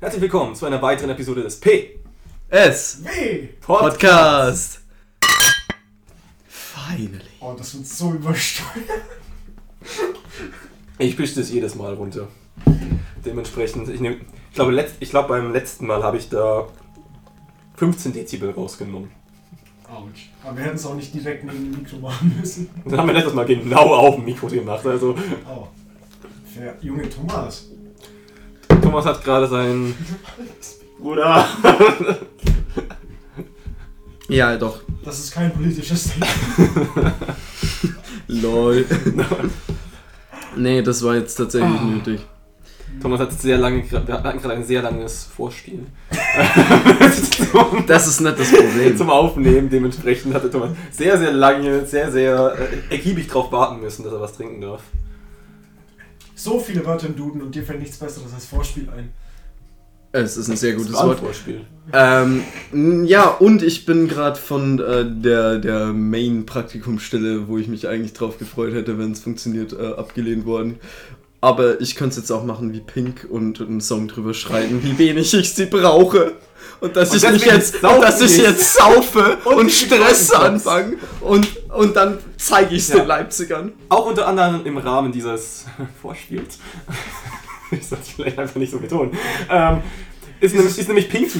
Herzlich willkommen zu einer weiteren Episode des P S Hey! Podcast. Finally. Oh, das wird so übersteuert. Ich pische das jedes Mal runter. Dementsprechend, ich, nehm, ich glaube, letzt, ich glaube beim letzten Mal habe ich da 15 Dezibel rausgenommen. Autsch. Aber wir hätten es auch nicht direkt neben dem Mikro machen müssen. Das haben wir letztes Mal genau auf dem Mikro gemacht. Also Oh. Der junge Thomas. Thomas hat gerade seinen Bruder. Ja, doch. Das ist kein politisches Statement. Lol. nee, das war jetzt tatsächlich nötig. Thomas hat sehr lange, wir hatten gerade ein sehr langes Vorspiel. Das ist nicht das Problem. Zum Aufnehmen, dementsprechend hatte Thomas sehr, sehr lange, sehr, sehr äh, ergiebig drauf warten müssen, dass er was trinken darf. So viele Wörter im Duden und dir fällt nichts Besseres als Vorspiel ein. Es ist ein sehr gutes Das war ein Wort. Vorspiel. Ähm, ja, und ich bin gerade von äh, der, der Main-Praktikumsstelle, wo ich mich eigentlich drauf gefreut hätte, wenn es funktioniert, äh, abgelehnt worden. Aber ich könnte es jetzt auch machen wie Pink und einen Song drüber schreiben, wie wenig ich sie brauche. Und dass Und ich mich jetzt, dass ich jetzt saufe und, Und Stress anfange. Und, und dann zeige ich es Ja. den Leipzigern. Auch unter anderem im Rahmen dieses Vorspiels. ich sollte es vielleicht einfach nicht so betonen. Ähm, ist, nämlich, ist nämlich Pink zu.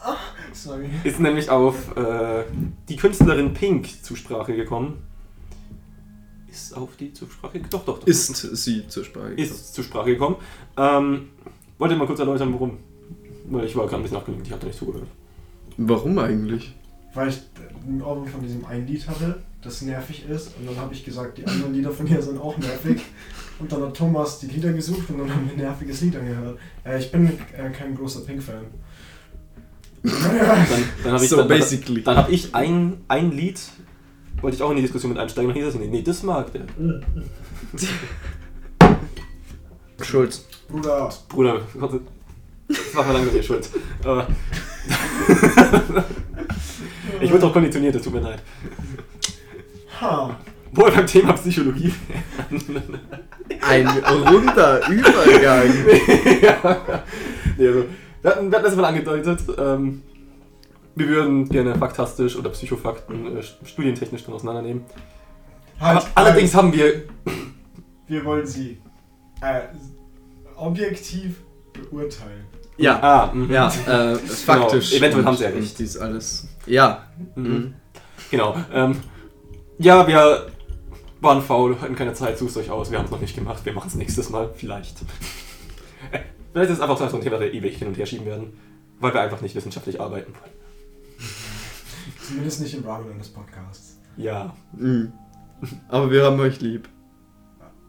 Ah, sorry. ist nämlich auf äh, die Künstlerin Pink zur Sprache gekommen. Ist auf die zur Sprache Doch, doch, doch. Ist sie zur Sprache gekommen. ist zur Sprache gekommen. Ähm, wollte mal kurz erläutern, warum. Weil ich war gerade ein bisschen abgelenkt, ich habe da nicht zugehört. Warum eigentlich? Weil ich ein Album von diesem einen Lied hatte, das nervig ist. Und dann habe ich gesagt, die anderen Lieder von ihr sind auch nervig. Und dann hat Thomas die Lieder gesucht und dann haben wir ein nerviges Lied angehört. Äh, ich bin äh, kein großer Pink-Fan. Dann, dann habe ich, So, dann, dann, basically. dann hab ich ein, ein Lied, wollte ich auch in die Diskussion mit einsteigen, und dann hieß es, nee, nee, das mag der. Schulz. Bruder, Bruder, warte, das war mal langsam ihr Schuld. Aber ich wurde auch konditioniert, es tut mir leid. ha. Wo wir beim Thema Psychologie Ein runder Übergang. ja. nee, also, wir, hatten, wir hatten das mal angedeutet. Ähm, wir würden gerne faktastisch oder Psychofakten äh, studientechnisch dann auseinandernehmen. Halt, Aber allerdings haben wir. Wir wollen sie äh, objektiv beurteilen. Ja, Ah, mhm. ja, äh, faktisch. eventuell und- haben sie ja recht. Dies alles. Ja. Mhm. Genau. Ähm, ja, wir waren faul, hatten keine Zeit, sucht euch aus. Wir haben es noch nicht gemacht. Wir machen es nächstes Mal. Vielleicht. Äh, Vielleicht ist es einfach so ein Thema, das wir ewig hin und her schieben werden, weil wir einfach nicht wissenschaftlich arbeiten wollen. Zumindest nicht im Rahmen eines Podcasts. Ja. Mhm. Aber wir haben euch lieb.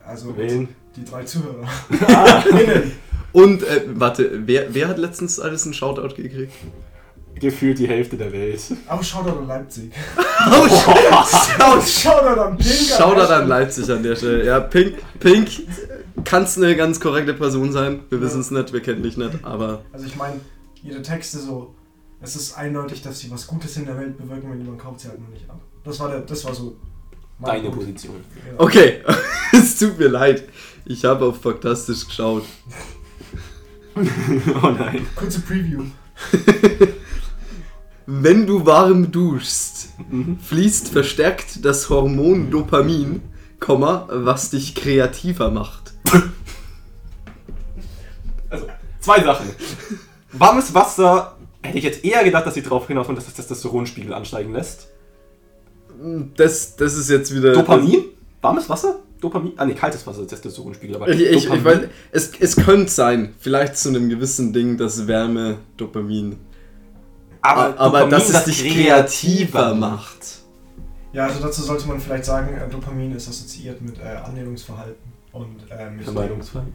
Also Wen? die drei Zuhörer. Ah. Und, äh, warte, wer, wer hat letztens alles einen Shoutout gekriegt? Gefühlt die Hälfte der Welt. Auch Shoutout an Leipzig. Oh, Shoutout an Pink. Shoutout an Leipzig an der Stelle. Ja, Pink, Pink, kannst eine ganz korrekte Person sein. Wir wissen es nicht, wir kennen dich nicht, aber Also ich meine, ihre Texte so, es ist eindeutig, dass sie was Gutes in der Welt bewirken, wenn jemand kauft sie halt nur nicht ab. Das war der, das war so Deine Punkt. Position. Genau. okay. es tut mir leid. Ich habe auf Faktastisch geschaut. oh nein. Kurze Preview. Wenn du warm duschst, Mhm. fließt verstärkt das Hormon Dopamin, Komma, was dich kreativer macht. Also, zwei Sachen. Warmes Wasser, hätte ich jetzt eher gedacht, dass sie drauf hinaus dass das Testosteronspiegel ansteigen lässt. Das, das ist jetzt wieder. Dopamin? Warmes Wasser? Dopamin? Ah, nee, kaltes Wasser, Testosteronspiegel. Aber Ich, ich, ich weiß, es, es könnte sein, vielleicht zu einem gewissen Ding, dass Wärme Dopamin. Aber, aber Dopamin, dass es dich kreativer macht. Ja, also dazu sollte man vielleicht sagen, äh, Dopamin ist assoziiert mit äh, Annäherungsverhalten und äh, mit Vermeidungsfall.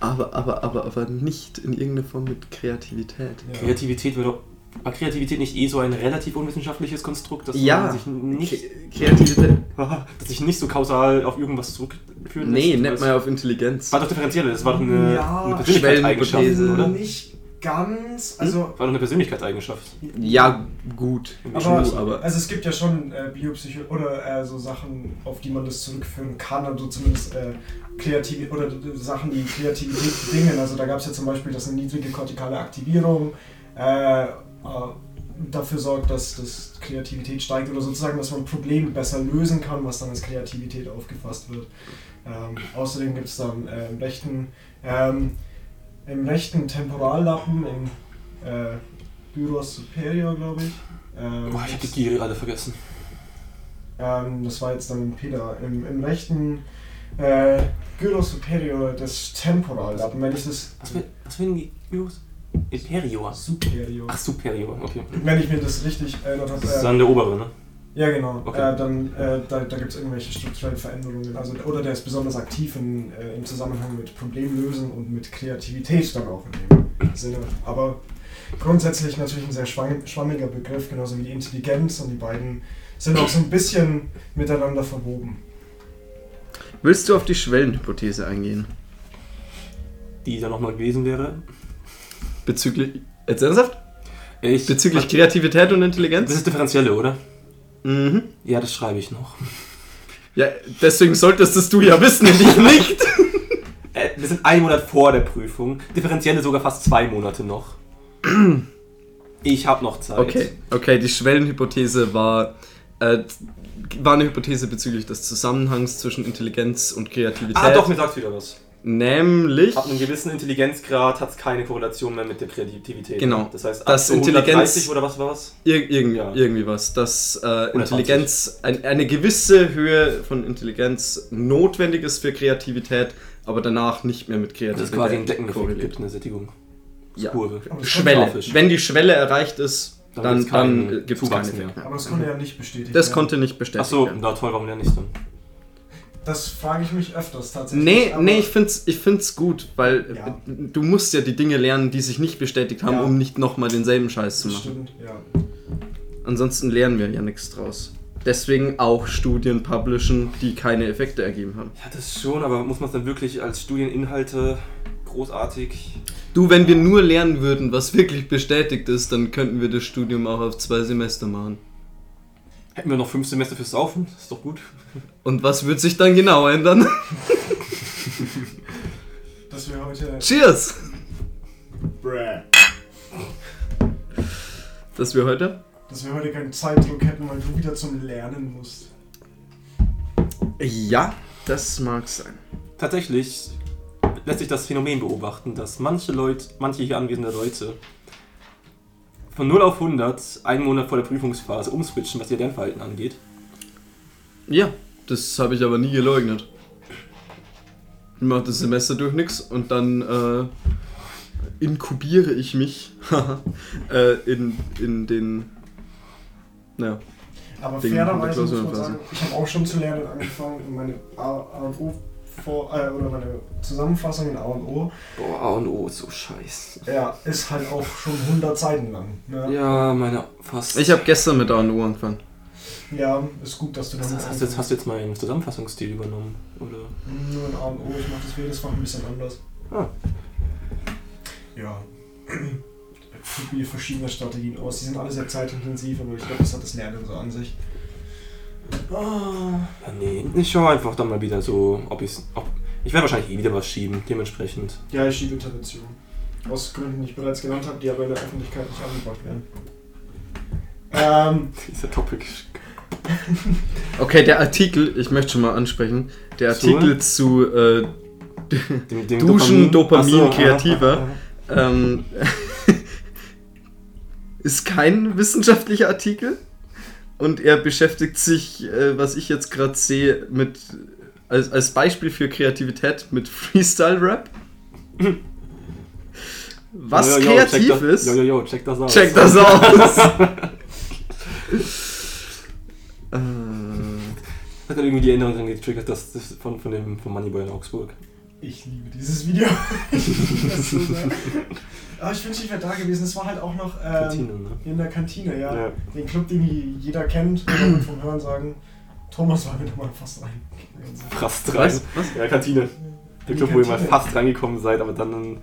Aber, aber, aber, aber nicht in irgendeiner Form mit Kreativität. Ja. Kreativität doch. War Kreativität nicht eh so ein relativ unwissenschaftliches Konstrukt, das Ja. man sich nicht, Kre- Kreativität. das sich nicht so kausal auf irgendwas zurückführen Nee, lässt? nicht Das mal auf Intelligenz. war doch differenziell, das war doch eine, Ja, eine Schwellenhypothese. oder? Nicht ganz. Also, War doch eine Persönlichkeitseigenschaft. Ja, gut. aber, True, aber also es gibt ja schon äh, Biopsycho oder äh, so Sachen, auf die man das zurückführen kann, also zumindest äh, kreative oder Sachen, die Kreativität bedingen. Also da gab es ja zum Beispiel, dass eine niedrige kortikale Aktivierung äh, äh, dafür sorgt, dass, dass Kreativität steigt oder sozusagen, dass man Probleme besser lösen kann, was dann als Kreativität aufgefasst wird. Ähm, außerdem gibt es dann äh, im rechten ähm, im rechten Temporallappen, im äh, Gyros Superior, glaube ich. Ähm, Boah, ich hab die Giri alle vergessen. ähm, das war jetzt dann im Peda. Im, im rechten äh, Gyros Superior des Temporallappen, wenn ich das. Was für, was für ein Gyros? Imperior. Superior. Ach, Superior, okay. Wenn ich mir das richtig erinnert habe. Das ist dann der obere, ne? Ja, genau. Okay. Äh, dann äh, da, da gibt es irgendwelche strukturellen Veränderungen. Also, oder der ist besonders aktiv in, äh, im Zusammenhang mit Problemlösen und mit Kreativität dann auch in dem Sinne. Aber grundsätzlich natürlich ein sehr schwamm- schwammiger Begriff, genauso wie die Intelligenz und die beiden sind auch so ein bisschen miteinander verwoben. willst du auf die Schwellenhypothese eingehen? Die da nochmal gewesen wäre. Bezüglich. Jetzt ernsthaft? Ich, Bezüglich Kreativität und Das Intelligenz? ist Differenzielle, oder? Mhm. Ja, das schreibe ich noch. Ja, deswegen solltest es du ja wissen und ich nicht. Äh, wir sind einen Monat vor der Prüfung. Differenzielle sogar fast zwei Monate noch. Ich habe noch Zeit. Okay, okay, die Schwellenhypothese war, äh, war eine Hypothese bezüglich des Zusammenhangs zwischen Intelligenz und Kreativität. Ah, doch, mir sagt wieder was. Nämlich. Ab einem gewissen Intelligenzgrad hat es keine Korrelation mehr mit der Kreativität. Genau. Das heißt, ab Das so Intelligenz- 130 oder was war was? Ir irgend, Ja. Irgendwie was. Dass äh, 120. Intelligenz, ein, eine gewisse Höhe von Intelligenz notwendig ist für Kreativität, aber danach nicht mehr mit Das Kreativität ist quasi ein Deckeneffekt, gibt eine Sättigung. Ja. Kurve. Das Schwelle. Wenn die Schwelle erreicht ist, Dann dann, gibt es Zuwachs mehr. Aber das konnte ja nicht bestätigt Das werden. konnte nicht bestätigt Achso, na toll, warum denn nicht dann? Das frage ich mich öfters tatsächlich. Nee, nee, ich find's, ich find's gut, weil Ja. äh, du musst ja die Dinge lernen, die sich nicht bestätigt haben, Ja. um nicht nochmal denselben Scheiß zu machen. stimmt, ja. Ansonsten lernen wir ja nichts draus. Deswegen auch Studien publishen, die keine Effekte ergeben haben. Ja, das schon, aber muss man es dann wirklich als Studieninhalte großartig. Du, wenn wir nur lernen würden, was wirklich bestätigt ist, dann könnten wir das Studium auch auf zwei Semester machen. Hätten wir noch fünf Semester fürs Saufen? Ist doch gut. Und was wird sich dann genau ändern? Dass wir heute. Cheers! Bruh. Dass wir heute? Dass wir heute keinen Zeitdruck hätten, weil du wieder zum Lernen musst. Ja, das mag sein. Tatsächlich lässt sich das Phänomen beobachten, dass manche Leute, manche hier anwesende Leute von 0 auf 100 einen Monat vor der Prüfungsphase umswitchen, was ihr Lernverhalten angeht. Ja, das habe ich aber nie geleugnet. Ich mache das Semester durch nichts und dann äh, inkubiere ich mich äh, in, in den. Naja. Aber Ding fairerweise muss man sagen, ich habe auch schon zu lernen angefangen und meine A, A und O vor, äh, oder meine Zusammenfassung in A und O Boah, A und O ist so scheiße. ja, ist halt auch schon 100 Seiten lang. Ne? Ja, meine fast. Ich habe gestern mit A und O angefangen. Ja, ist gut, dass du damit hast, jetzt, hast du jetzt meinen Zusammenfassungsstil übernommen? Oder? Nur in A und O, ich mache das jedes Fach ein bisschen anders. Ah. Ja. Ich probiere verschiedene Strategien aus. Die sind alle sehr zeitintensiv, aber ich glaube, das hat das Lernen so an sich. Ah. Ja, nee. Ich schaue einfach dann mal wieder so, ob ich ob Ich werde wahrscheinlich eh wieder was schieben, dementsprechend. Ja, ich schiebe Intervention. Aus Gründen, die ich bereits genannt habe, die aber in der Öffentlichkeit nicht angebracht werden. Ähm, Dieser Topic. Okay, der Artikel, ich möchte schon mal ansprechen, der? Artikel zu äh, Dem, dem Duschen, Dopamin, Ach so, kreativer. ah, ah, ah. ähm, ist kein wissenschaftlicher Artikel und er beschäftigt sich, äh, was ich jetzt gerade sehe, mit als, als Beispiel für Kreativität mit Freestyle-Rap. Was Jo, jo, jo, kreativ check das, ist, Jo, jo, jo, check das aus. check das aus. äh, Hat irgendwie die Erinnerung dran getriggert, dass das von, von dem von Moneyboy in Augsburg. Ich liebe dieses Video. so. Aber ich wünschte, ich wäre da gewesen. Es war halt auch noch ähm, Kantine, ne? in der Kantine, ja. Ja. Den Club, den jeder kennt, kann man vom Hören sagen. Thomas war mir doch mal fast rein. Fast rein. was? Ja, Kantine. Der Club, wo ihr mal fast reingekommen seid, aber dann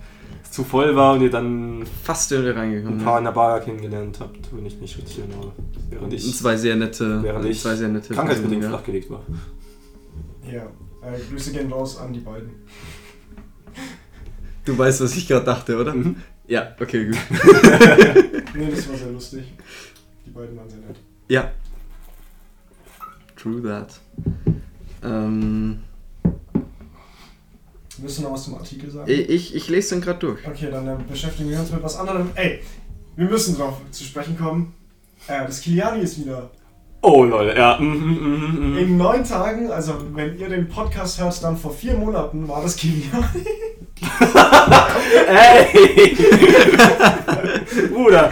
zu voll war und ihr dann Fast irgendwie ein reingekommen. paar Ja. in der Bar kennengelernt habt, wenn ich nicht richtig erinnere. Während ich Zwei sehr nette, Während ich zwei sehr nette krankheitsbedingt flachgelegt war. Ja, äh, Grüße gehen raus an die beiden. Du weißt, was ich gerade dachte, oder? Mhm. Ja, okay, gut. Nee, das war sehr lustig. Die beiden waren sehr nett. Ja. True that. Ähm, Willst du noch was zum Artikel sagen? ich, ich lese den gerade durch. Okay, dann äh, beschäftigen wir uns mit was anderem. Ey, wir müssen drauf zu sprechen kommen. Äh, das Kiliani ist wieder. Oh Leute, ja. mhm, mhm, mhm. In neun Tagen, also wenn ihr den Podcast hört, dann vor vier Monaten war das Kiliani. Ey! Bruder,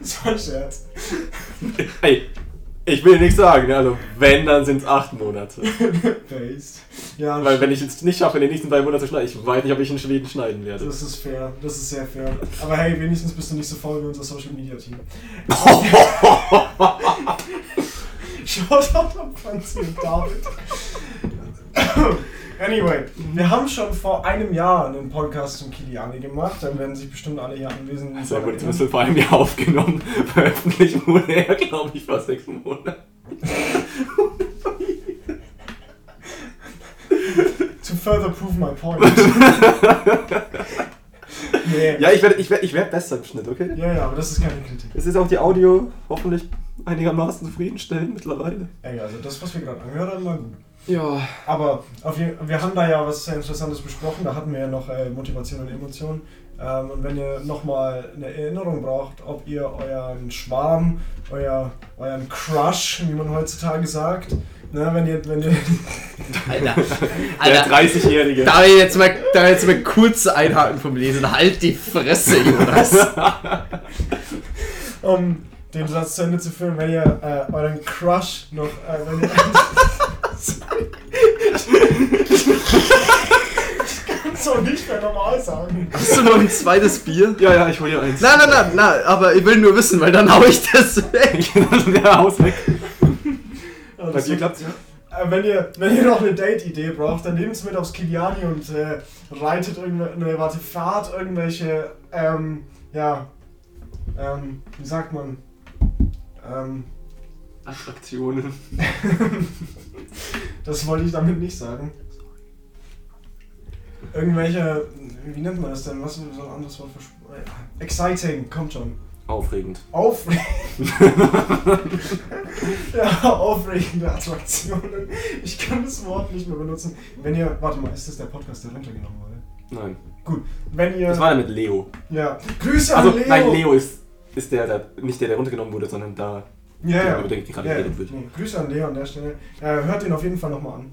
Das war ein Scherz. ey, ich will nichts sagen, ne? also wenn, dann sind es acht Monate. Ja, Weil wenn ich es nicht schaffe, in den nächsten drei Monaten zu schneiden, ich weiß nicht, ob ich in Schweden schneiden werde. das ist fair. Das ist sehr fair. Aber hey, wenigstens bist du nicht so faul wie unser Social Media Team. Shoutout an Franzi und David. Anyway, wir haben schon vor einem Jahr einen Podcast zum Kiliani gemacht. Dann werden sich bestimmt alle hier anwesend. Sehr gut, das wird vor einem Jahr aufgenommen. Veröffentlicht wurde er, glaube ich, vor sechs Monaten. To further prove my point. nee. Ja, ich werde ich werd, ich werd besser im Schnitt, okay? ja, ja, aber das ist keine Kritik. Es ist auch die Audio hoffentlich einigermaßen zufriedenstellend mittlerweile. Ey, also das, was wir gerade angehört haben, war gut. Ja. Aber auf jeden, wir haben da ja was sehr Interessantes besprochen. Da hatten wir ja noch äh, Motivation und Emotion. Ähm, und wenn ihr nochmal eine Erinnerung braucht, ob ihr euren Schwarm, euer, euren Crush, wie man heutzutage sagt, ne, wenn ihr, wenn ihr, Alter. Der Alter. 30-Jährige. Da ich jetzt mal, da jetzt mal kurz einhaken vom Lesen. Halt die Fresse, Jonas. um den Satz zu Ende zu führen, wenn ihr äh, euren Crush noch, äh, wenn ihr, ich kann es auch nicht mehr normal sagen. Hast du noch ein zweites Bier? Ja, ja, ich hole hier eins. Nein, nein, nein, nein, aber ich will nur wissen, weil dann hau ich das weg. Der Haus weg. Ja, Bei das dir klappt's ja? Äh, wenn, ihr, wenn ihr noch eine Date-Idee braucht, dann nehmt es mit aufs Kiliani und äh, reitet irgendeine, warte, fahrt irgendwelche, ähm, ja, ähm, wie sagt man, ähm, Attraktionen. das wollte ich damit nicht sagen. Irgendwelche, wie nennt man das denn? Was ist so ein anderes Wort für äh, Exciting, kommt schon. Aufregend. Aufregend. ja, aufregende Attraktionen. Ich kann das Wort nicht mehr benutzen. Wenn ihr, warte mal, ist das der Podcast, der runtergenommen wurde? Nein. Gut, wenn ihr. Das war der mit Leo. ja. Grüße Also, an Leo! nein, Leo ist, ist der, der, nicht der, der runtergenommen wurde, sondern da, Ja, ja. über den gerade ja, geredet wird. Nee, Grüße an Leo an der Stelle. Äh, hört ihn auf jeden Fall nochmal an.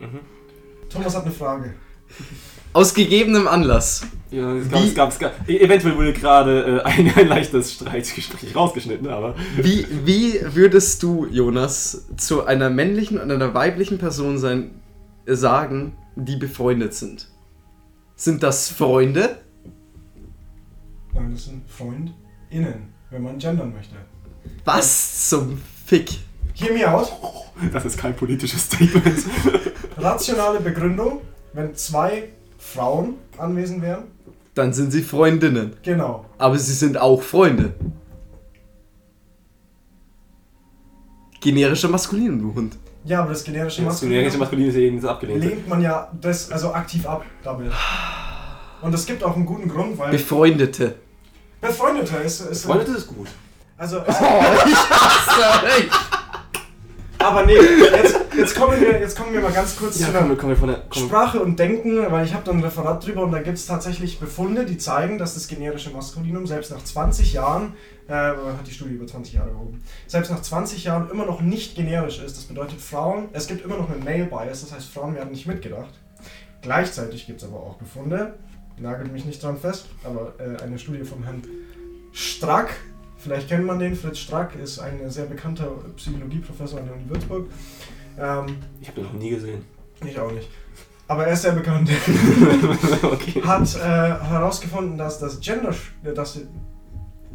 Mhm. Thomas hat eine Frage. Aus gegebenem Anlass. Ja, es gab, Wie- es gab, es gab, eventuell wurde gerade äh, ein, ein leichtes Streitgespräch rausgeschnitten, aber Wie, wie würdest du, Jonas, zu einer männlichen und einer weiblichen Person sein, sagen, die befreundet sind? Sind das Freunde? Nein, das sind FreundInnen, wenn man gendern möchte. Was zum Fick? Hear me out. das ist kein politisches Statement. Rationale Begründung, wenn zwei Frauen anwesend wären. Dann sind sie Freundinnen. Genau. Aber sie sind auch Freunde. Generischer Maskulin, du Hund. Ja, aber das generische Das generische Maskulin ist eben abgelehnt. lehnt man ja das also aktiv ab damit. Und es gibt auch einen guten Grund, weil Befreundete. Befreundeter ist, ist Freunde, das ist gut. also Oh, ich hasse euch. aber nee, jetzt, jetzt kommen wir jetzt kommen wir mal ganz kurz Ja, zu komm, der. Komm, Sprache und Denken, weil ich habe da ein Referat drüber und da gibt es tatsächlich Befunde, die zeigen, dass das generische Maskulinum selbst nach 20 Jahren, äh, hat die Studie über 20 Jahre erhoben, selbst nach 20 Jahren immer noch nicht generisch ist. Das bedeutet Frauen, es gibt immer noch einen Male Bias, das heißt Frauen werden nicht mitgedacht. Gleichzeitig gibt es aber auch Befunde, nagelt mich nicht dran fest, aber äh, eine Studie vom Herrn Strack, vielleicht kennt man den, Fritz Strack ist ein sehr bekannter Psychologieprofessor an der Uni Würzburg. Ähm, ich habe den noch nie gesehen. ich auch nicht. Aber er ist sehr bekannt. okay. Hat äh, herausgefunden, dass das Gender, dass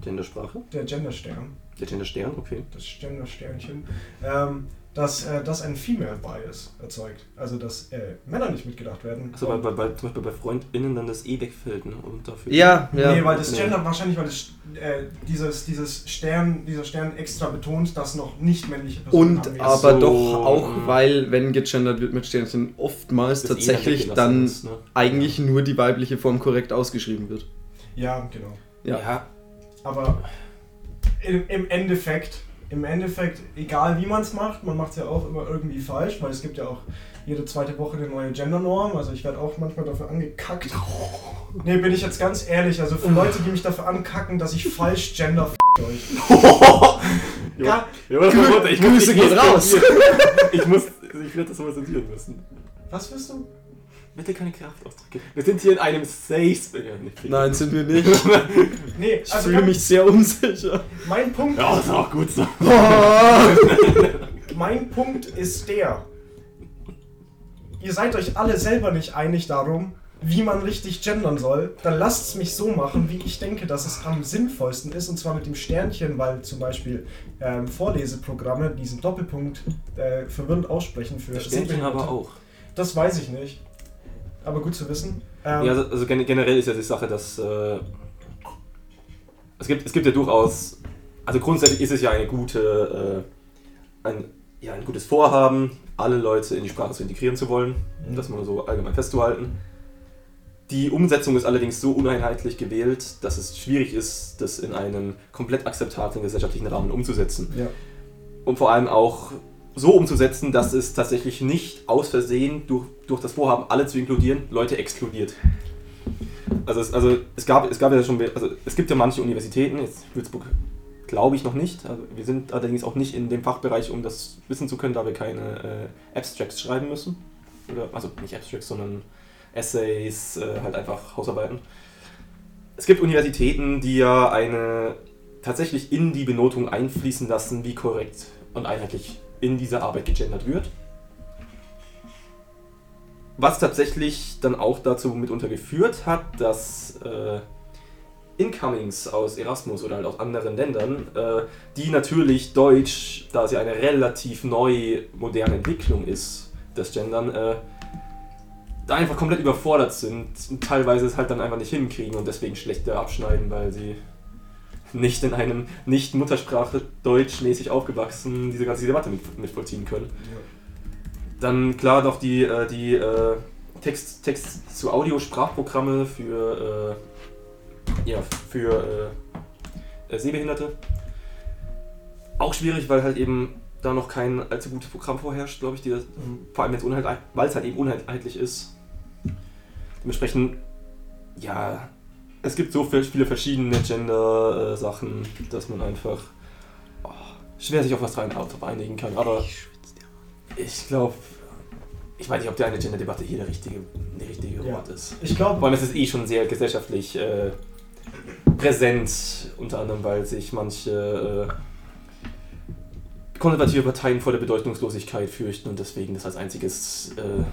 Gendersprache? der Genderstern, Der Genderstern, okay. das Gendersternchen, ähm, dass äh, das ein Female Bias erzeugt. Also dass äh, Männer nicht mitgedacht werden. Also bei, bei, bei, zum Beispiel bei FreundInnen dann das E wegfällt, ne? Und dafür. Ja, ja. Nee, weil das Nee. Gender wahrscheinlich, weil das, äh, dieses, dieses Stern, dieser Stern extra betont, dass noch nicht männliche Personen Und aber. So, doch auch, weil, wenn gegendert wird mit Sternchen, oftmals das E tatsächlich weggelassen dann ist, ne? eigentlich nur die weibliche Form korrekt ausgeschrieben wird. Ja, genau. Ja. ja. Aber im, im Endeffekt, im Endeffekt, egal wie man es macht, man macht es ja auch immer irgendwie falsch, weil es gibt ja auch jede zweite Woche eine neue Gendernorm. Also ich werde auch manchmal dafür angekackt. Nee, bin ich jetzt ganz ehrlich. Also für Leute, die mich dafür ankacken, dass ich falsch gender f euch. Ja, ja, das war gut. ich muss, Grüße ich muss raus. Ich muss, ich werde das so zensieren müssen. Was willst du? Bitte keine Kraftausdrücke. Wir sind hier in einem Safe Space. Ja, nicht Nein, sind wir nicht. Nee, Ich also fühle mich sehr unsicher. mein Punkt Ja, ist auch gut so. Mein Punkt ist der. Ihr seid euch alle selber nicht einig darum, wie man richtig gendern soll. Dann lasst es mich so machen, wie ich denke, dass es am sinnvollsten ist. Und zwar mit dem Sternchen, weil zum Beispiel ähm, Vorleseprogramme diesen Doppelpunkt äh, verwirrend aussprechen für Das Sternchen aber auch. Das weiß ich nicht. Aber gut zu wissen. Ähm, Ja, also also gen- generell ist ja die Sache, dass äh, es, gibt, es gibt ja durchaus, also grundsätzlich ist es ja eine gute, äh, ein, ja, ein gutes Vorhaben, alle Leute in die Sprache zu integrieren zu wollen, um das mal so allgemein festzuhalten. Die Umsetzung ist allerdings so uneinheitlich gewählt, dass es schwierig ist, das in einem komplett akzeptablen gesellschaftlichen Rahmen umzusetzen. ja. Und vor allem auch so umzusetzen, dass es tatsächlich nicht aus Versehen durch, durch das Vorhaben, alle zu inkludieren, Leute exkludiert. Also es, also es gab es gab ja schon, also es gibt ja manche Universitäten, jetzt Würzburg glaube ich noch nicht, also wir sind allerdings auch nicht in dem Fachbereich, um das wissen zu können, da wir keine äh, Abstracts schreiben müssen. Oder, also nicht Abstracts, sondern Essays, äh, halt einfach Hausarbeiten. Es gibt Universitäten, die ja eine tatsächlich in die Benotung einfließen lassen, wie korrekt und einheitlich in dieser Arbeit gegendert wird. Was tatsächlich dann auch dazu mitunter geführt hat, dass äh, Incomings aus Erasmus oder halt aus anderen Ländern, äh, die natürlich Deutsch, da sie eine relativ neu moderne Entwicklung ist, das Gendern, äh, da einfach komplett überfordert sind und teilweise es halt dann einfach nicht hinkriegen und deswegen schlechter abschneiden, weil sie nicht in einem nicht Muttersprache Deutsch mäßig aufgewachsen diese ganze Debatte mit, mitvollziehen können. Dann klar noch die, äh, die äh, Text, Text zu Audio-Sprachprogramme für, äh, ja, für äh, äh, Sehbehinderte. Auch schwierig, weil halt eben da noch kein allzu gutes Programm vorherrscht, glaube ich, die das, vor allem jetzt weil es halt eben uneinheitlich ist. Dementsprechend, ja, es gibt so viel- viele verschiedene Gender-Sachen, dass man einfach oh, schwer sich auf was rein drauf einigen kann. Aber ich glaube, ich weiß nicht, ob die eine Gender-Debatte hier der richtige, der richtige Ja. Ort ist. Ich Vor glaube, allem ist es eh schon sehr gesellschaftlich äh, präsent, unter anderem, weil sich manche äh, konservative Parteien vor der Bedeutungslosigkeit fürchten und deswegen das als einziges äh,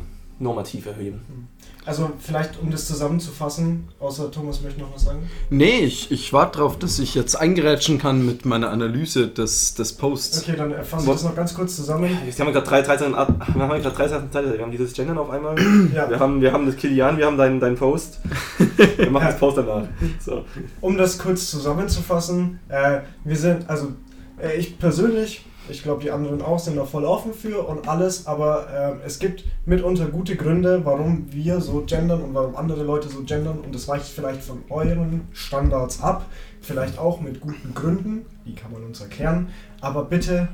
normativ erheben. Also vielleicht um das zusammenzufassen, außer Thomas möchte noch was sagen. Nee, ich, ich warte darauf, dass ich jetzt eingerätschen kann mit meiner Analyse des, des Posts. Okay, dann äh, fasse ich das noch ganz kurz zusammen. Jetzt haben wir gerade drei, drei wir haben gerade drei Sachen Zeit. Wir haben dieses Gendern auf einmal. Ja. Wir haben, wir haben das Kilian, wir haben deinen deinen Post. Wir machen das Post danach. So. Um das kurz zusammenzufassen, äh, wir sind, also äh, ich persönlich, ich glaube die anderen auch, sind da voll offen für und alles, aber ähm, es gibt mitunter gute Gründe, warum wir so gendern und warum andere Leute so gendern und das weicht vielleicht von euren Standards ab, vielleicht auch mit guten Gründen, die kann man uns erklären, aber bitte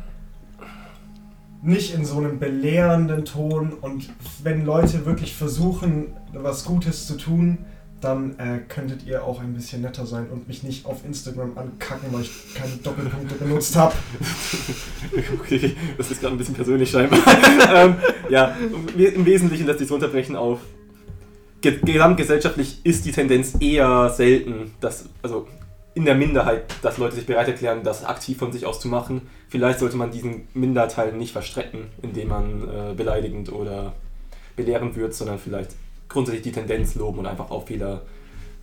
nicht in so einem belehrenden Ton und wenn Leute wirklich versuchen, was Gutes zu tun, dann äh, könntet ihr auch ein bisschen netter sein und mich nicht auf Instagram ankacken, weil ich keine Doppelpunkte benutzt habe. Okay, das ist gerade ein bisschen persönlich scheinbar. ähm, ja, im Wesentlichen lässt sich so unterbrechen auf. Ge gesamtgesellschaftlich ist die Tendenz eher selten, dass, also in der Minderheit, dass Leute sich bereit erklären, das aktiv von sich aus zu machen. Vielleicht sollte man diesen Minderteil nicht verstrecken, indem man äh, beleidigend oder belehrend wird, sondern vielleicht grundsätzlich die Tendenz loben und einfach auf Fehler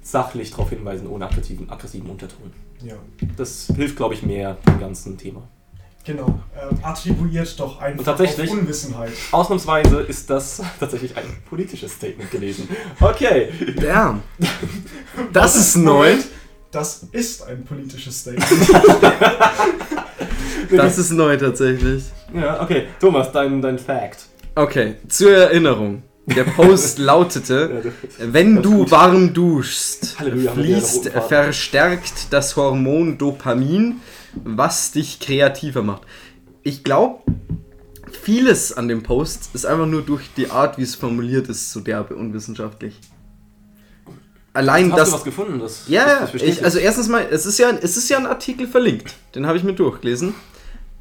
sachlich darauf hinweisen, ohne aggressiven, aggressiven Unterton. Ja. Das hilft, glaube ich, mehr dem ganzen Thema. Genau. Ähm, attribuiert doch einfach Und tatsächlich- auf Unwissenheit. Ausnahmsweise ist das tatsächlich ein politisches Statement gewesen. Okay. Damn. Das ist neu. Das ist ein politisches Statement. Das ist neu tatsächlich. Ja, okay. Thomas, dein, dein Fact. Okay, zur Erinnerung. Der Post lautete, wenn Das du warm duschst, fließt verstärkt das Hormon Dopamin, was dich kreativer macht. Ich glaube, vieles an dem Post ist einfach nur durch die Art, wie es formuliert ist, so derbe unwissenschaftlich. Allein Hast das. du was gefunden? Das, Ja, das bestätigt? ich, also erstens mal, es ist ja, es ist ja ein Artikel verlinkt. Den habe ich mir durchgelesen.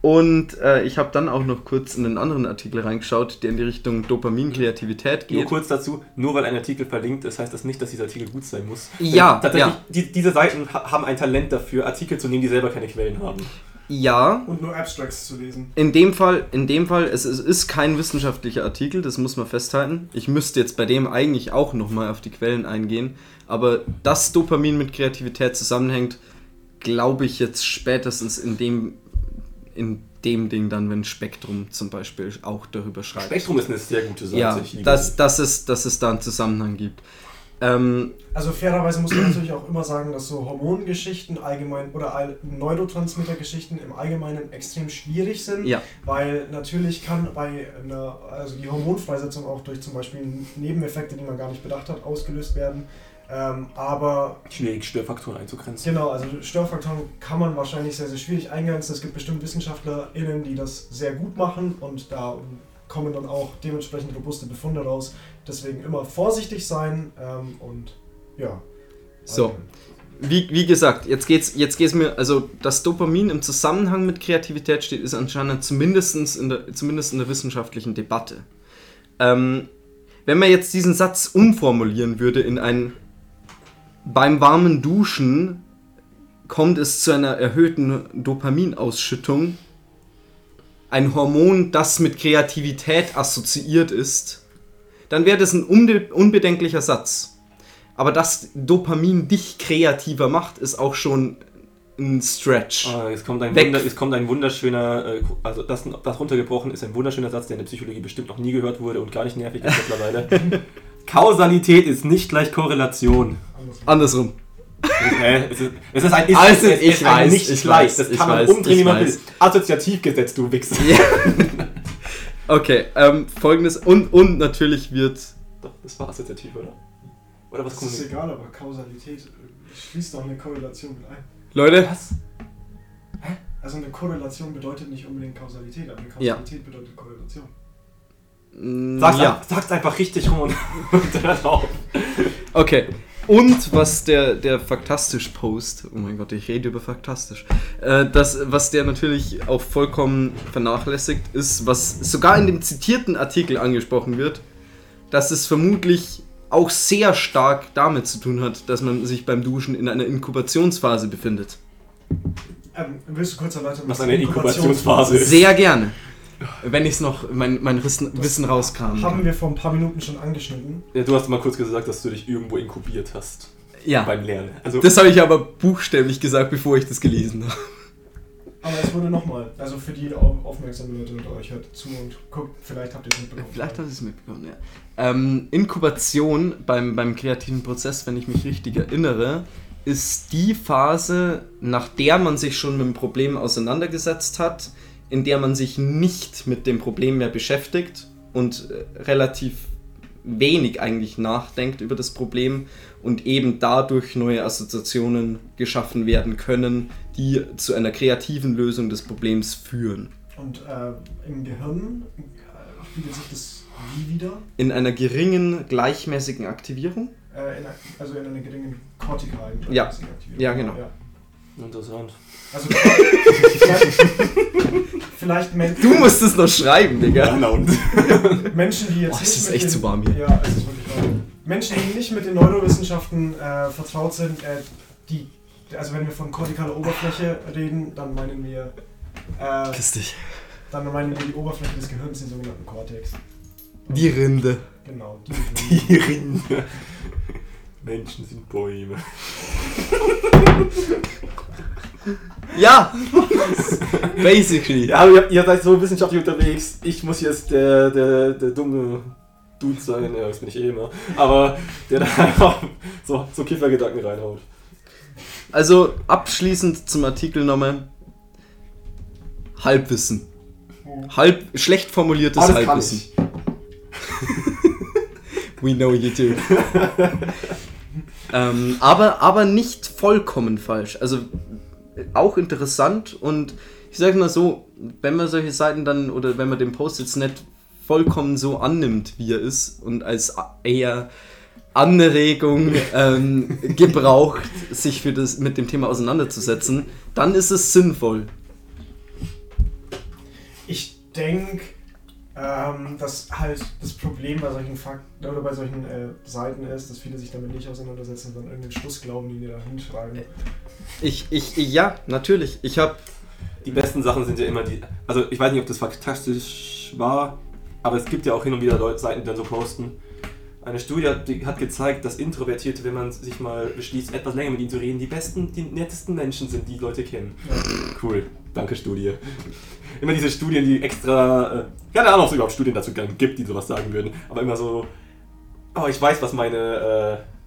Und äh, ich habe dann auch noch kurz in einen anderen Artikel reingeschaut, der in die Richtung Dopamin-Kreativität Nur geht. kurz dazu, nur weil ein Artikel verlinkt ist, heißt das nicht, dass dieser Artikel gut sein muss. Ja, tatsächlich, ja. Die, diese Seiten ha haben ein Talent dafür, Artikel zu nehmen, die selber keine Quellen haben. Ja, Und nur Abstracts zu lesen. in dem Fall, in dem Fall, es, es ist kein wissenschaftlicher Artikel, das muss man festhalten. Ich müsste jetzt bei dem eigentlich auch nochmal auf die Quellen eingehen. Aber dass Dopamin mit Kreativität zusammenhängt, glaube ich jetzt spätestens in dem, in dem Ding dann, wenn Spektrum zum Beispiel auch darüber schreibt. Spektrum ist eine sehr gute Seite. Ja, dass, dass, es, dass es da einen Zusammenhang gibt. Ähm, Also fairerweise muss man natürlich auch immer sagen, dass so Hormongeschichten allgemein oder all- Neurotransmittergeschichten im Allgemeinen extrem schwierig sind, ja, weil natürlich kann bei einer, also die Hormonfreisetzung auch durch zum Beispiel Nebeneffekte, die man gar nicht bedacht hat, ausgelöst werden. Ähm, aber Schwierig, Störfaktoren einzugrenzen. genau, also Störfaktoren kann man wahrscheinlich sehr, sehr schwierig eingrenzen. Es gibt bestimmt WissenschaftlerInnen, die das sehr gut machen und da kommen dann auch dementsprechend robuste Befunde raus. Deswegen immer vorsichtig sein ähm, und ja. So. wie, wie gesagt, jetzt geht's, jetzt geht's mir, also dass Dopamin im Zusammenhang mit Kreativität steht, ist anscheinend zumindest in der, zumindest in der wissenschaftlichen Debatte. Ähm, wenn man jetzt diesen Satz umformulieren würde in ein beim warmen Duschen kommt es zu einer erhöhten Dopaminausschüttung, ein Hormon, das mit Kreativität assoziiert ist, dann wäre das ein unbe unbedenklicher Satz. Aber dass Dopamin dich kreativer macht, ist auch schon ein Stretch. Ah, es, kommt ein. Wunder, es kommt ein wunderschöner, äh, also das, das runtergebrochen ist ein wunderschöner Satz, der in der Psychologie bestimmt noch nie gehört wurde und gar nicht nervig ist mittlerweile. Kausalität ist nicht gleich Korrelation. Andersrum. Es, ist, es ist ein ist, Also, es ich ein weiß, nicht ich weiß, Das ich kann man weiß, umdrehen, wie ich man will. Assoziativgesetz, du Wichser. Ja. Okay, ähm, folgendes. Und, und natürlich wird. Doch, das war assoziativ, oder? Oder was kommt ist egal, aber Kausalität äh, schließt doch eine Korrelation mit ein. Leute, Was? Also eine Korrelation bedeutet nicht unbedingt Kausalität, aber eine Ja. Kausalität bedeutet Korrelation. mh, Sag's, ja. einfach, sag's einfach richtig rum und und hört auf. Okay. Und was der, der Faktastisch-Post, oh mein Gott, ich rede über Faktastisch, äh, das, was der natürlich auch vollkommen vernachlässigt, ist, was sogar in dem zitierten Artikel angesprochen wird, dass es vermutlich auch sehr stark damit zu tun hat, dass man sich beim Duschen in einer Inkubationsphase befindet. Ähm, willst du kurz erläutern, Was eine Inkubationsphase ist. Sehr gerne. Wenn ich es noch, mein, mein Wissen, Wissen rauskam. Haben wir vor ein paar Minuten schon angeschnitten. Ja, du hast mal kurz gesagt, dass du dich irgendwo inkubiert hast Ja. beim Lernen. Also, Das habe ich aber buchstäblich gesagt, bevor ich das gelesen habe. Aber es wurde nochmal, also für die au- aufmerksamen Leute unter euch, hört zu und guckt, vielleicht habt ihr es mitbekommen. Vielleicht hast du es mitbekommen, ja. Ähm, Inkubation beim, beim kreativen Prozess, wenn ich mich richtig erinnere, ist die Phase, nach der man sich schon mit dem Problem auseinandergesetzt hat, in der man sich nicht mit dem Problem mehr beschäftigt und äh, relativ wenig eigentlich nachdenkt über das Problem und eben dadurch neue Assoziationen geschaffen werden können, die zu einer kreativen Lösung des Problems führen. Und äh, im Gehirn spiegelt sich das wie wieder? In einer geringen gleichmäßigen Aktivierung? Äh, in, also in einer geringen kortikalen Ja. Aktivierung. Ja, genau. Interessant. Also vielleicht, vielleicht Men Du musst es noch schreiben, Digga. Und Menschen, die jetzt Boah, es nicht ist mit echt den, zu warm hier. Ja, es ist wirklich warm. Menschen, die nicht mit den Neurowissenschaften äh, vertraut sind, äh, die, also wenn wir von kortikaler Oberfläche reden, dann meinen wir, äh, Piss dich. dann meinen wir die Oberfläche des Gehirns, den sogenannten Cortex. Die Rinde. Genau, die. die Rinde. Menschen sind Bäume. Ja! Basically. Ja, aber ihr, ihr seid so wissenschaftlich unterwegs. Ich muss jetzt der, der, der dumme Dude sein. Ja, das bin ich eh immer. Aber der da einfach so, so Kiffergedanken reinhaut. Also abschließend zum Artikel nochmal. Halbwissen. Halb, schlecht formuliertes kann Halbwissen. We know you do. ähm, aber, aber nicht vollkommen falsch. Also auch interessant und ich sage mal so, wenn man solche Seiten dann oder wenn man den Post jetzt nicht vollkommen so annimmt, wie er ist und als eher Anregung ähm, gebraucht, sich für das, mit dem Thema auseinanderzusetzen, dann ist es sinnvoll. Ich denke, ähm, dass halt das Problem bei solchen Fakten oder bei solchen äh, Seiten ist, dass viele sich damit nicht auseinandersetzen und dann irgendeinen Schluss glauben, den die da hinschreiben. Ich, ich, ja, natürlich. Ich habe Die besten Sachen sind ja immer die. Also, ich weiß nicht, ob das fantastisch war, aber es gibt ja auch hin und wieder Leute, Seiten, die dann so posten. Eine Studie hat, hat gezeigt, dass Introvertierte, wenn man sich mal beschließt, etwas länger mit ihnen zu reden, die besten, die nettesten Menschen sind, die Leute kennen. Cool. Danke, Studie. Immer diese Studien, die extra. Äh, keine Ahnung, ob es überhaupt Studien dazu gibt, die sowas sagen würden. Aber immer so. Oh, ich weiß, was meine. Äh,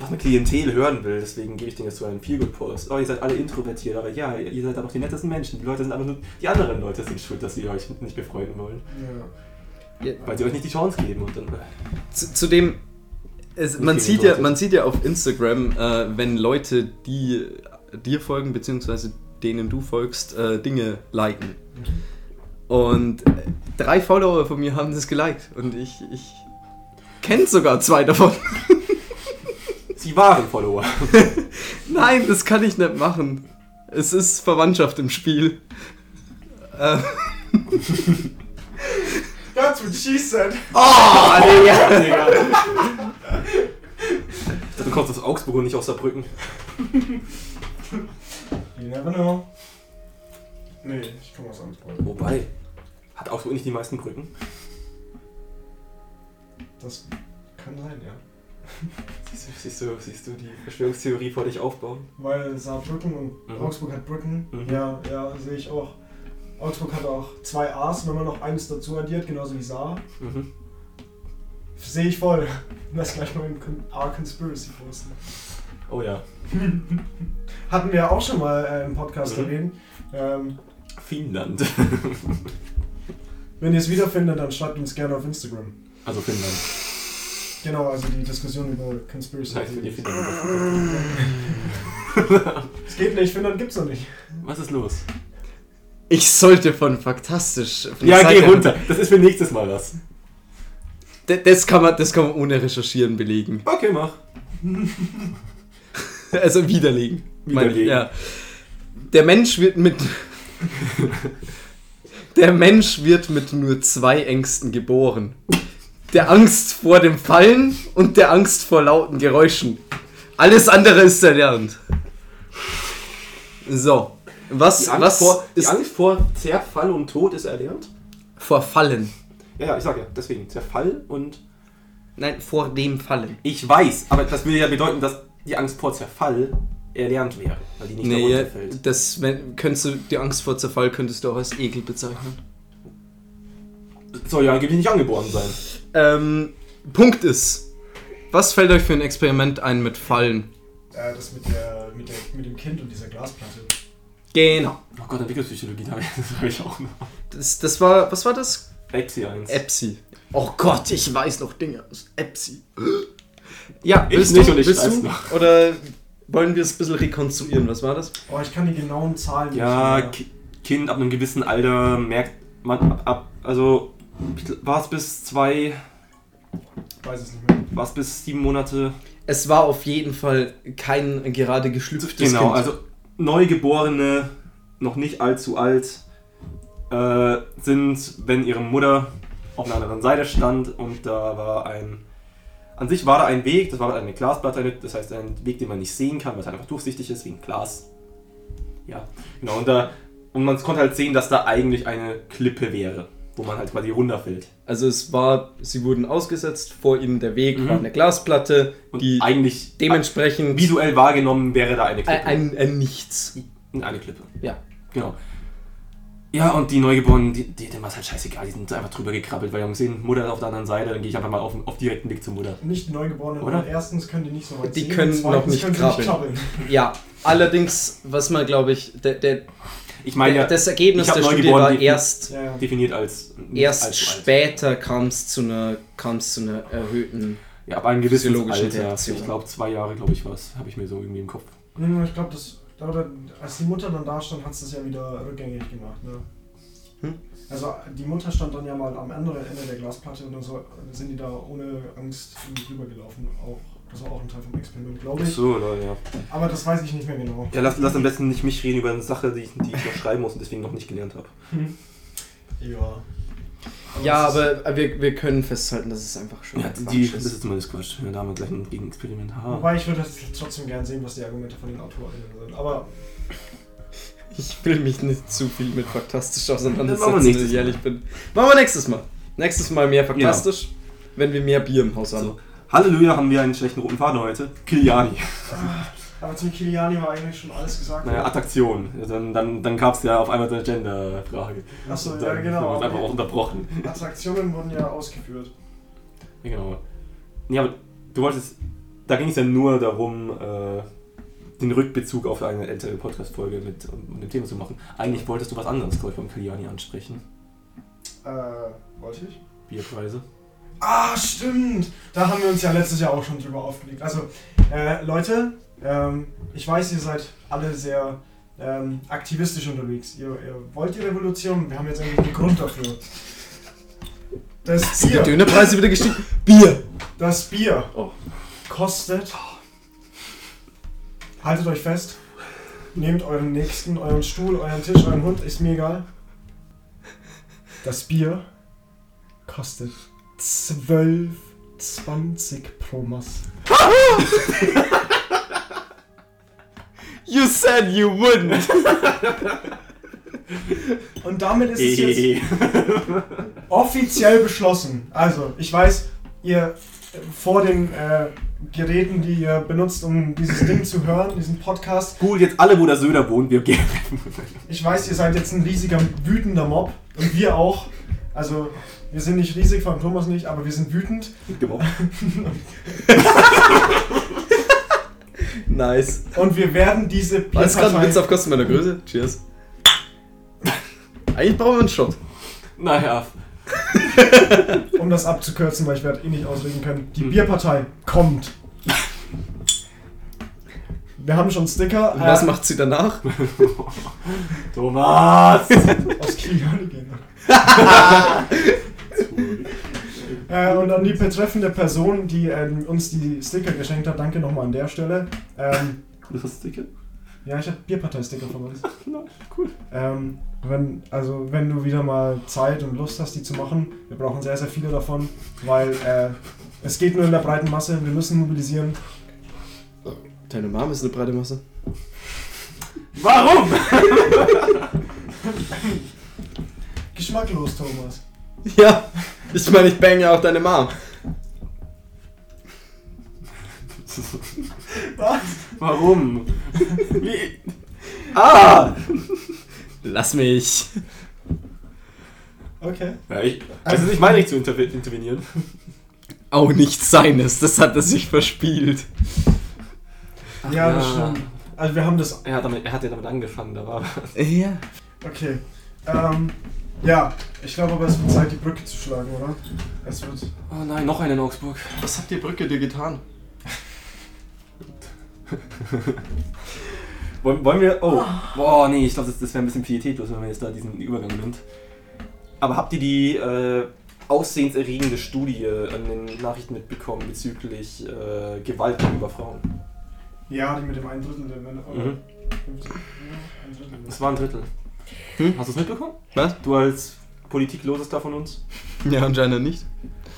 was meine Klientel hören will, deswegen gebe ich denen jetzt so einen Feelgood-Post. Oh, ihr seid alle introvertiert, aber ja, ihr seid aber die nettesten Menschen. Die Leute sind aber nur. Die anderen Leute sind schuld, dass sie euch nicht befreunden wollen. Ja. Weil sie euch nicht die Chance geben und dann. äh, Zu, zudem, es, man, sieht ja, man sieht ja auf Instagram, äh, wenn Leute, die dir folgen, beziehungsweise denen du folgst, äh, Dinge liken. Und äh, drei Follower von mir haben das geliked. Und ich, ich kenne sogar zwei davon. Sie waren Follower. Nein, das kann ich nicht machen. Es ist Verwandtschaft im Spiel. Äh, That's what she said. oh, Digga. Digga. Du kommst aus Augsburg und nicht aus Saarbrücken. You never know. Nee, ich komme aus Ansbach. Wobei. Hat Augsburg nicht die meisten Brücken? Das kann sein, ja. Siehst du, siehst du, siehst du die Verschwörungstheorie vor dich aufbauen? Weil Saarbrücken und Mhm. Augsburg hat Brücken. Mhm. Ja, ja, sehe ich auch. Augsburg hat auch zwei A's, wenn man noch eines dazu addiert, genauso wie Saar. Mhm. Sehe ich voll. Lass gleich mal in Con- R Conspiracy posten. Oh ja. Hatten wir auch schon mal äh, im Podcast Mhm. erwähnt. Ähm, Finnland. wenn ihr es wiederfindet, dann schreibt uns gerne auf Instagram. Also Finnland. Genau, also die Diskussion über Conspiracy Nein, für die Theories. Finnland. Es geht nicht, Finnland gibt's noch nicht. Was ist los? Ich sollte von Faktastisch. von Ja, der geh Seite- runter. Das ist für nächstes Mal was. D- Das kann, man, das kann man ohne Recherchieren belegen. Okay, mach. Also widerlegen. meine ich, Widerlegen. ja. Der Mensch wird mit. Der Mensch wird mit nur zwei Ängsten geboren. Der Angst vor dem Fallen und der Angst vor lauten Geräuschen. Alles andere ist erlernt. So. Was, Die Angst, was vor, die ist Angst vor Zerfall und Tod ist erlernt? vor Fallen? Ja, ja, ich sag ja, deswegen. Zerfall und. Nein, vor dem Fallen. Ich weiß, aber das würde ja bedeuten, dass die Angst vor Zerfall erlernt wäre, weil die nicht Nee, darunter fällt. das, wenn, könntest du, die Angst vor Zerfall könntest du auch als Ekel bezeichnen. Soll ja angeblich nicht angeboren sein. Ähm, Punkt ist, was fällt euch für ein Experiment ein mit Fallen? Äh, das mit, der, mit, der, mit dem Kind und dieser Glasplatte. Genau. Oh Gott, Entwicklungspsychologie, da habe ich auch noch. Das, das war, was war das? Exi 1. Epsi. Oh Gott, ich weiß noch Dinge aus Epsi. Ja, Ich willst nicht du, und ich willst weiß du? noch. Oder wollen wir es ein bisschen rekonstruieren? Was war das? Oh, ich kann die genauen Zahlen Ja, nicht mehr. Ki Kind ab einem gewissen Alter merkt man ab, ab also war es bis zwei, weiß es nicht mehr. war es bis sieben Monate? Es war auf jeden Fall kein gerade geschlüpftes Genau, Kind. also Neugeborene, noch nicht allzu alt, äh, sind, wenn ihre Mutter auf einer anderen Seite stand und da war ein, an sich war da ein Weg, das war eine Glasplatte, das heißt ein Weg, den man nicht sehen kann, weil es einfach durchsichtig ist, wie ein Glas. Ja, genau, und da, und man konnte halt sehen, dass da eigentlich eine Klippe wäre. wo man halt quasi runterfällt. Also es war, sie wurden ausgesetzt, vor ihnen der Weg Mhm. war eine Glasplatte, Und die eigentlich dementsprechend visuell wahrgenommen wäre da eine Klippe. ein, ein, ein Nichts. eine Klippe. Ja. Genau. Ja, und die Neugeborenen, die, die, denen war es halt scheißegal, die sind einfach drüber gekrabbelt, weil die haben gesehen, Mutter ist auf der anderen Seite, dann gehe ich einfach mal auf, auf direkten Weg zur Mutter. Nicht die Neugeborenen, Oder? weil erstens können die nicht so weit Die sehen, können noch nicht können sie krabbeln. krabbeln. Ja, allerdings, was man glaube ich, der, der, Ich meine, der, das Ergebnis der Studie war erst, Ja, ja. definiert als nicht erst alt. später kam es zu einer, kam es zu einer erhöhten. Ja, ab einem gewissen physiologischen Alter, Reaktion. ich glaube zwei Jahre, glaube ich, was, habe ich mir so irgendwie im Kopf. Ich glaube, das, als die Mutter dann da stand, hat es das ja wieder rückgängig gemacht. Ne? Hm? Also die Mutter stand dann ja mal am anderen Ende der Glasplatte und dann so, sind die da ohne Angst rübergelaufen. Auch, das war auch ein Teil vom Experiment, glaube ich. So, Leute, ja. Aber das weiß ich nicht mehr genau. Ja, lass, lass am besten nicht mich reden über eine Sache, die ich, die ich noch schreiben muss und deswegen noch nicht gelernt habe. Ja. Ja, das ist- aber wir, wir können festhalten, dass es einfach schon Ja, die, ist. das ist zumindest Quatsch. Ja, da haben wir gleich ein Gegenexperiment. Ha. Wobei ich würde trotzdem gern sehen, was die Argumente von den AutorInnen sind. Aber Ich will mich nicht zu viel mit faktastisch wir auseinandersetzen, wenn ich ehrlich bin. Machen wir nächstes Mal. Nächstes Mal mehr faktastisch, wenn wir mehr Bier im Haus haben. So. Halleluja, haben wir einen schlechten roten Faden heute. Kiliani. Aber zum Kiliani war eigentlich schon alles gesagt. Naja, Attraktion. Dann, dann, dann gab es ja auf einmal eine Gender-Frage. Achso, ja genau. es einfach auch unterbrochen. Attraktionen wurden ja ausgeführt. Ja, genau. Ja, aber du wolltest. Da ging es ja nur darum, äh, den Rückbezug auf eine ältere Podcast-Folge mit, um, dem Thema zu machen. Eigentlich wolltest du was anderes, glaube ich, beim Kiliani ansprechen. Äh, wollte ich? Bierpreise. Ah, stimmt! Da haben wir uns ja letztes Jahr auch schon drüber aufgelegt. Also, äh, Leute, ähm, ich weiß, ihr seid alle sehr ähm, aktivistisch unterwegs. Ihr, ihr wollt die Revolution, wir haben jetzt eigentlich einen Grund dafür. Das Sind die Bier, Dönerpreise wieder gestiegen? Bier! das Bier Oh. kostet. Haltet euch fest. Nehmt euren Nächsten, euren Stuhl, euren Tisch, euren Hund, ist mir egal. Das Bier kostet 12,20 pro Maß. You said you wouldn't! Und damit ist es jetzt offiziell beschlossen. Also, ich weiß, ihr vor den äh, Geräten, die ihr benutzt, um dieses Ding zu hören, diesen Podcast, Gut, jetzt alle, wo der Söder wohnt, wir gehen. ich weiß, ihr seid jetzt ein riesiger, wütender Mob. Und wir auch. Also, wir sind nicht riesig, vor allem Thomas nicht, aber wir sind wütend. Genau. Nice. Und wir werden diese War das gerade ein Witz auf Kosten meiner Größe? Cheers. Eigentlich brauchen wir einen Shot. Naja, Um das abzukürzen, weil ich werde eh nicht ausreden können. Die Hm. Bierpartei kommt. Wir haben schon Sticker. Und was äh, macht sie danach? Thomas! Aus Kiliani gehen. äh, und an die betreffende Person, die ähm, uns die Sticker geschenkt hat, danke nochmal an der Stelle. Ähm, Das ist dicke? ja, ich habe Bierpartei-Sticker von uns. Na, cool. Ähm, wenn, also wenn du wieder mal Zeit und Lust hast, die zu machen, wir brauchen sehr, sehr viele davon, weil äh, es geht nur in der breiten Masse, wir müssen mobilisieren. Deine Mom ist eine breite Masse. Warum? Geschmacklos, Thomas. Ja, ich meine, ich bang ja auch deine Mom. Was? Warum? Wie? Ah! Lass mich. Okay. Ja, ich, also nicht meine ich zu interve- intervenieren. Auch nichts seines, das hat er sich verspielt. Ja, das stimmt. Also wir haben das. Er hat, damit, er hat ja damit angefangen, da war Ja. Okay. Ähm, ja, ich glaube aber es wird Zeit, die Brücke zu schlagen, oder? Es wird. Oh nein, noch einer in Augsburg. Was hat die Brücke dir getan? Wollen, wollen wir. Oh, boah, nee, ich glaube, das, das wäre ein bisschen pietätlos, wenn man jetzt da diesen Übergang nimmt. Aber habt ihr die äh, aussehenserregende Studie an den Nachrichten mitbekommen bezüglich äh, Gewalt gegenüber Frauen? Ja, die mit dem ein Drittel der Männer. Mhm. 50, ja, ein Drittel. Das war ein Drittel. Hm? Hast du es mitbekommen? Was? Du als Politiklosester von uns? Ja, anscheinend nicht.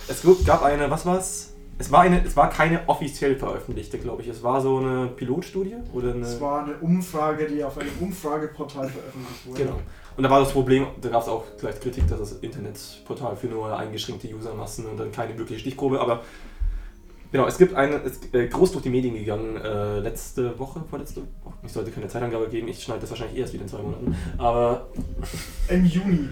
Es gab eine, was war's? es war, eine, es war keine offiziell veröffentlichte, glaube ich. Es war so eine Pilotstudie oder eine. Es war eine Umfrage, die auf einem Umfrageportal veröffentlicht wurde. Genau. Und da war das Problem, da gab es auch gleich Kritik, dass das Internetportal für nur eingeschränkte Usermassen und dann keine wirkliche Stichprobe, aber genau, es gibt eine, es ist äh, groß durch die Medien gegangen, äh, letzte Woche, vorletzte Woche, ich sollte keine Zeitangabe geben, ich schneide das wahrscheinlich erst wieder in zwei Monaten, aber Im Juni.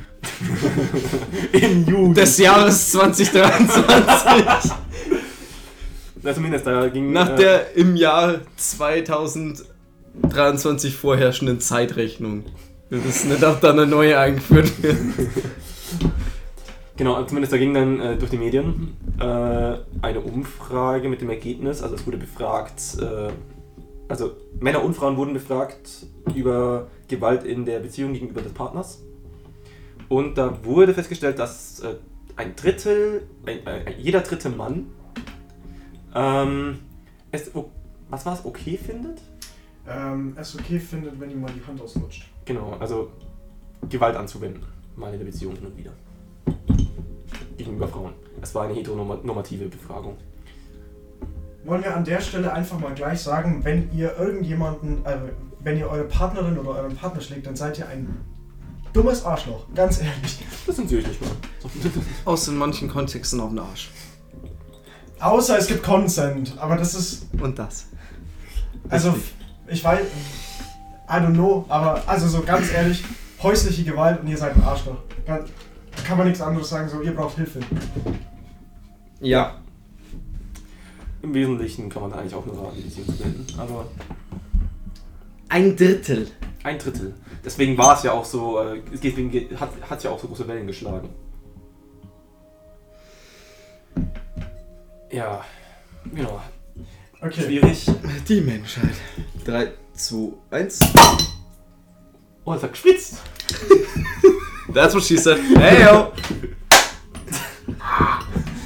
im Juni. Des Jahres 2023. Na, zumindest, da ging... Nach äh, der im Jahr 2023 vorherrschenden Zeitrechnung. Wir wissen nicht, ob da eine neue eingeführt wird. Genau, zumindest da ging dann äh, durch die Medien äh, eine Umfrage mit dem Ergebnis, also es wurde befragt, äh, also Männer und Frauen wurden befragt über Gewalt in der Beziehung gegenüber des Partners. Und da wurde festgestellt, dass äh, ein Drittel, jeder dritte Mann ähm, es, was war es, okay findet? Ähm, es okay findet, wenn ihm mal die Hand ausrutscht. Genau, also Gewalt anzuwenden, mal in der Beziehung hin und wieder. Gegenüber Frauen. Es war eine heteronormative Befragung. Wollen wir an der Stelle einfach mal gleich sagen, wenn ihr irgendjemanden, äh, wenn ihr eure Partnerin oder euren Partner schlägt, dann seid ihr ein dummes Arschloch. Ganz ehrlich. Das sind sie nicht mal. Außer in manchen Kontexten auf den Arsch. Außer es gibt Consent. Aber das ist. Und das. Also, Richtig. ich weiß. I don't know, aber also so ganz ehrlich, häusliche Gewalt und ihr seid ein Arschloch. Ganz, kann man nichts anderes sagen, so ihr braucht Hilfe. Ja. Im Wesentlichen kann man eigentlich auch nur raten, die Beziehung zu beenden. Aber Ein Drittel. ein Drittel. Deswegen war es ja auch so, äh, deswegen ge- hat es ja auch so große Wellen geschlagen. Ja, genau. Okay. Schwierig. Die Menschheit. 3, 2, 1. Oh, es hat geschwitzt. That's what she said. Hey, yo.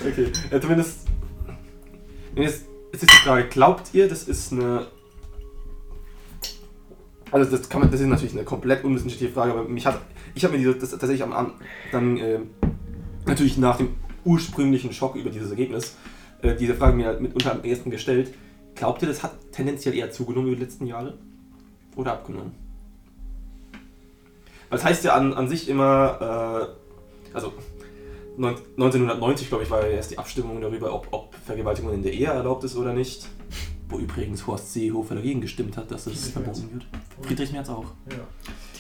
Okay, äh, zumindest. Jetzt, jetzt ist die Frage, glaubt ihr, das ist eine. Also das kann man, das ist natürlich eine komplett unwissenschaftliche Frage, aber mich hat, ich habe mir diese, das tatsächlich am An- dann äh, natürlich nach dem ursprünglichen Schock über dieses Ergebnis äh, diese Frage mir mitunter am ersten gestellt. Glaubt ihr, das hat tendenziell eher zugenommen über die letzten Jahre oder abgenommen? Weil es heißt ja an, an sich immer, äh, also neun- 1990, glaube ich, war ja erst die Abstimmung darüber, ob, ob Vergewaltigung in der Ehe erlaubt ist oder nicht. Wo übrigens Horst Seehofer dagegen gestimmt hat, dass es Friedrich verboten wird. Friedrich Merz auch. Ja.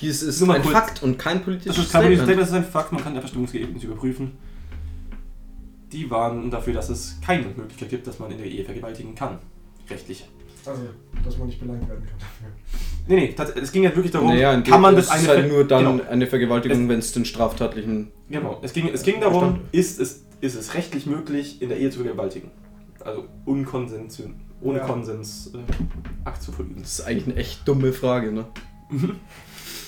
Dies ist Nur mal ein kurz. Fakt und kein Das politisches ist kein Statement, Statement. das ist ein Fakt, man kann die Abstimmungsergebnisse überprüfen. Die waren dafür, dass es keine Möglichkeit gibt, dass man in der Ehe vergewaltigen kann. Rechtlich. Also, dass man nicht belangt werden kann dafür. Nee, nee, es ging ja wirklich darum, Naja, kann man das ist eine halt Ver- nur dann Genau. eine Vergewaltigung, wenn es den straftatlichen. Genau, es ging, es ging darum, ist es, ist es rechtlich möglich, in der Ehe zu vergewaltigen? Also unkonsens, ohne Ja. Konsens äh, Akt zu verüben. Das ist eigentlich eine echt dumme Frage, ne?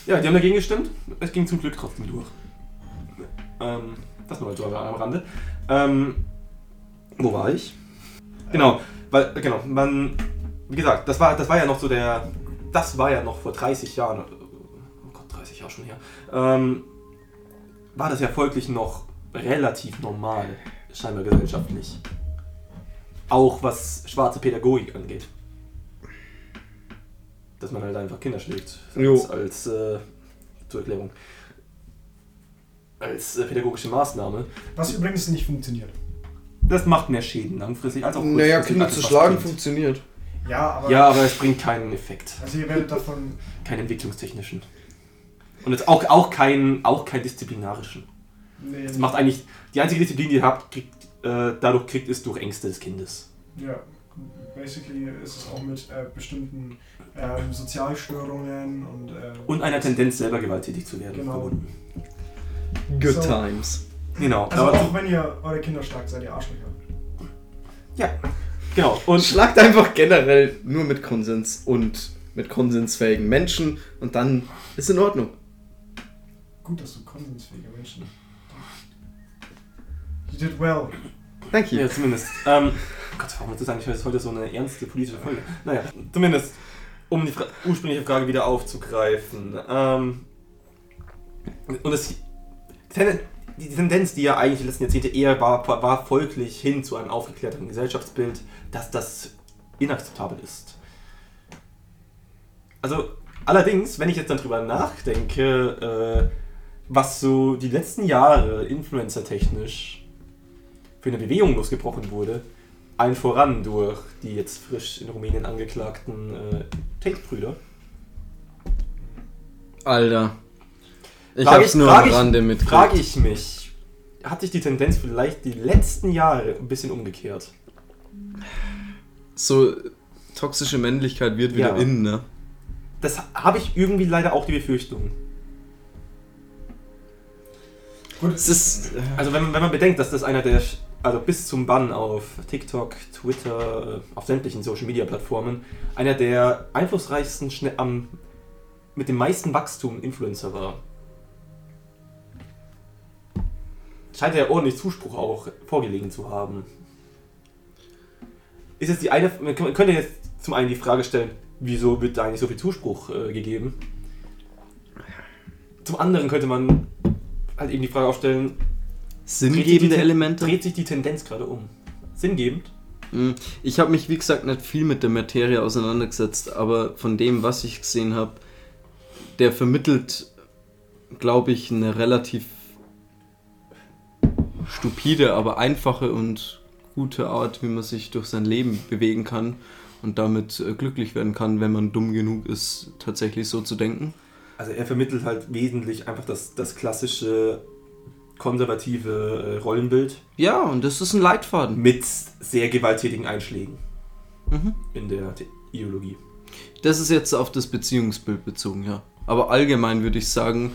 Ja, die haben dagegen gestimmt. Es ging zum Glück trotzdem durch. Ähm, das nur so am Rande. Ähm, wo war ich? Genau, weil, genau, man, wie gesagt, das war, das war ja noch so der, das war ja noch vor 30 Jahren, oh Gott, 30 Jahre schon her, ähm, war das ja folglich noch relativ normal, scheinbar gesellschaftlich. Auch was schwarze Pädagogik angeht. Dass man halt einfach Kinder schlägt. Jo. Als, als äh, zur Erklärung. Als äh, pädagogische Maßnahme. Was übrigens nicht funktioniert. Das macht mehr Schäden langfristig als auch Naja, Kinder als zu schlagen bringt. funktioniert. Ja, aber. Ja, aber es bringt keinen Effekt. Also, ihr werdet davon. Keinen entwicklungstechnischen. Und jetzt auch, auch, keinen, auch keinen disziplinarischen. Nee, Es macht eigentlich, die einzige Disziplin, die ihr habt, kriegt, äh, dadurch kriegt, ist durch Ängste des Kindes. Ja, basically ist es auch mit äh, bestimmten ähm, Sozialstörungen und. Äh, Und einer Tendenz, selber gewalttätig zu werden, Genau. verbunden. Good So. times. Genau. Also, aber, auch wenn ihr eure Kinder schlagt, seid ihr Arschlöcher. ja, genau. Und Schlagt einfach generell nur mit Konsens und mit konsensfähigen Menschen und dann ist in Ordnung. Gut, dass du konsensfähige Menschen. You did well. Thank you. Ja, zumindest. Ähm, Gott, warum ist das eigentlich heute so eine ernste politische Folge? Naja, zumindest, um die Fra ursprüngliche Frage wieder aufzugreifen. Ähm, und es, die Tendenz, die ja eigentlich die letzten Jahrzehnte eher war, war folglich hin zu einem aufgeklärteren Gesellschaftsbild, dass das inakzeptabel ist. Also, allerdings, wenn ich jetzt dann drüber nachdenke, äh, was so die letzten Jahre influencer-technisch für eine Bewegung losgebrochen wurde, allen voran durch die jetzt frisch in Rumänien angeklagten äh, Tate-Brüder. Alter. Ich Frag hab's ich- nur am ich- Rande mitgekriegt. Frage ich mich, hat sich die Tendenz vielleicht die letzten Jahre ein bisschen umgekehrt? So toxische Männlichkeit wird wieder Ja. in, ne? Das habe ich irgendwie leider auch die Befürchtung. Gut, Es ist. Also wenn, wenn man bedenkt, dass das einer der, also bis zum Bann auf TikTok, Twitter, äh, auf sämtlichen Social Media Plattformen, einer der einflussreichsten, schnell, am, mit dem meisten Wachstum Influencer war. Scheint er ordentlich Zuspruch auch vorgelegen zu haben. Ist jetzt die eine, man könnte jetzt zum einen die Frage stellen, wieso wird da eigentlich so viel Zuspruch äh, gegeben? Zum anderen könnte man halt eben die Frage aufstellen, Sinngebende Elemente? dreht sich die Tendenz gerade um? Sinngebend? Mm, Ich habe mich, wie gesagt, nicht viel mit der Materie auseinandergesetzt, aber von dem, was ich gesehen habe, der vermittelt, glaube ich, eine relativ stupide, aber einfache und gute Art, wie man sich durch sein Leben bewegen kann und damit äh, glücklich werden kann, wenn man dumm genug ist, tatsächlich so zu denken. Also er vermittelt halt wesentlich einfach das, das klassische konservative äh, Rollenbild Ja, und das ist ein Leitfaden. mit sehr gewalttätigen Einschlägen Mhm. in der Ideologie. Das ist jetzt auf das Beziehungsbild bezogen, ja. Aber allgemein würde ich sagen,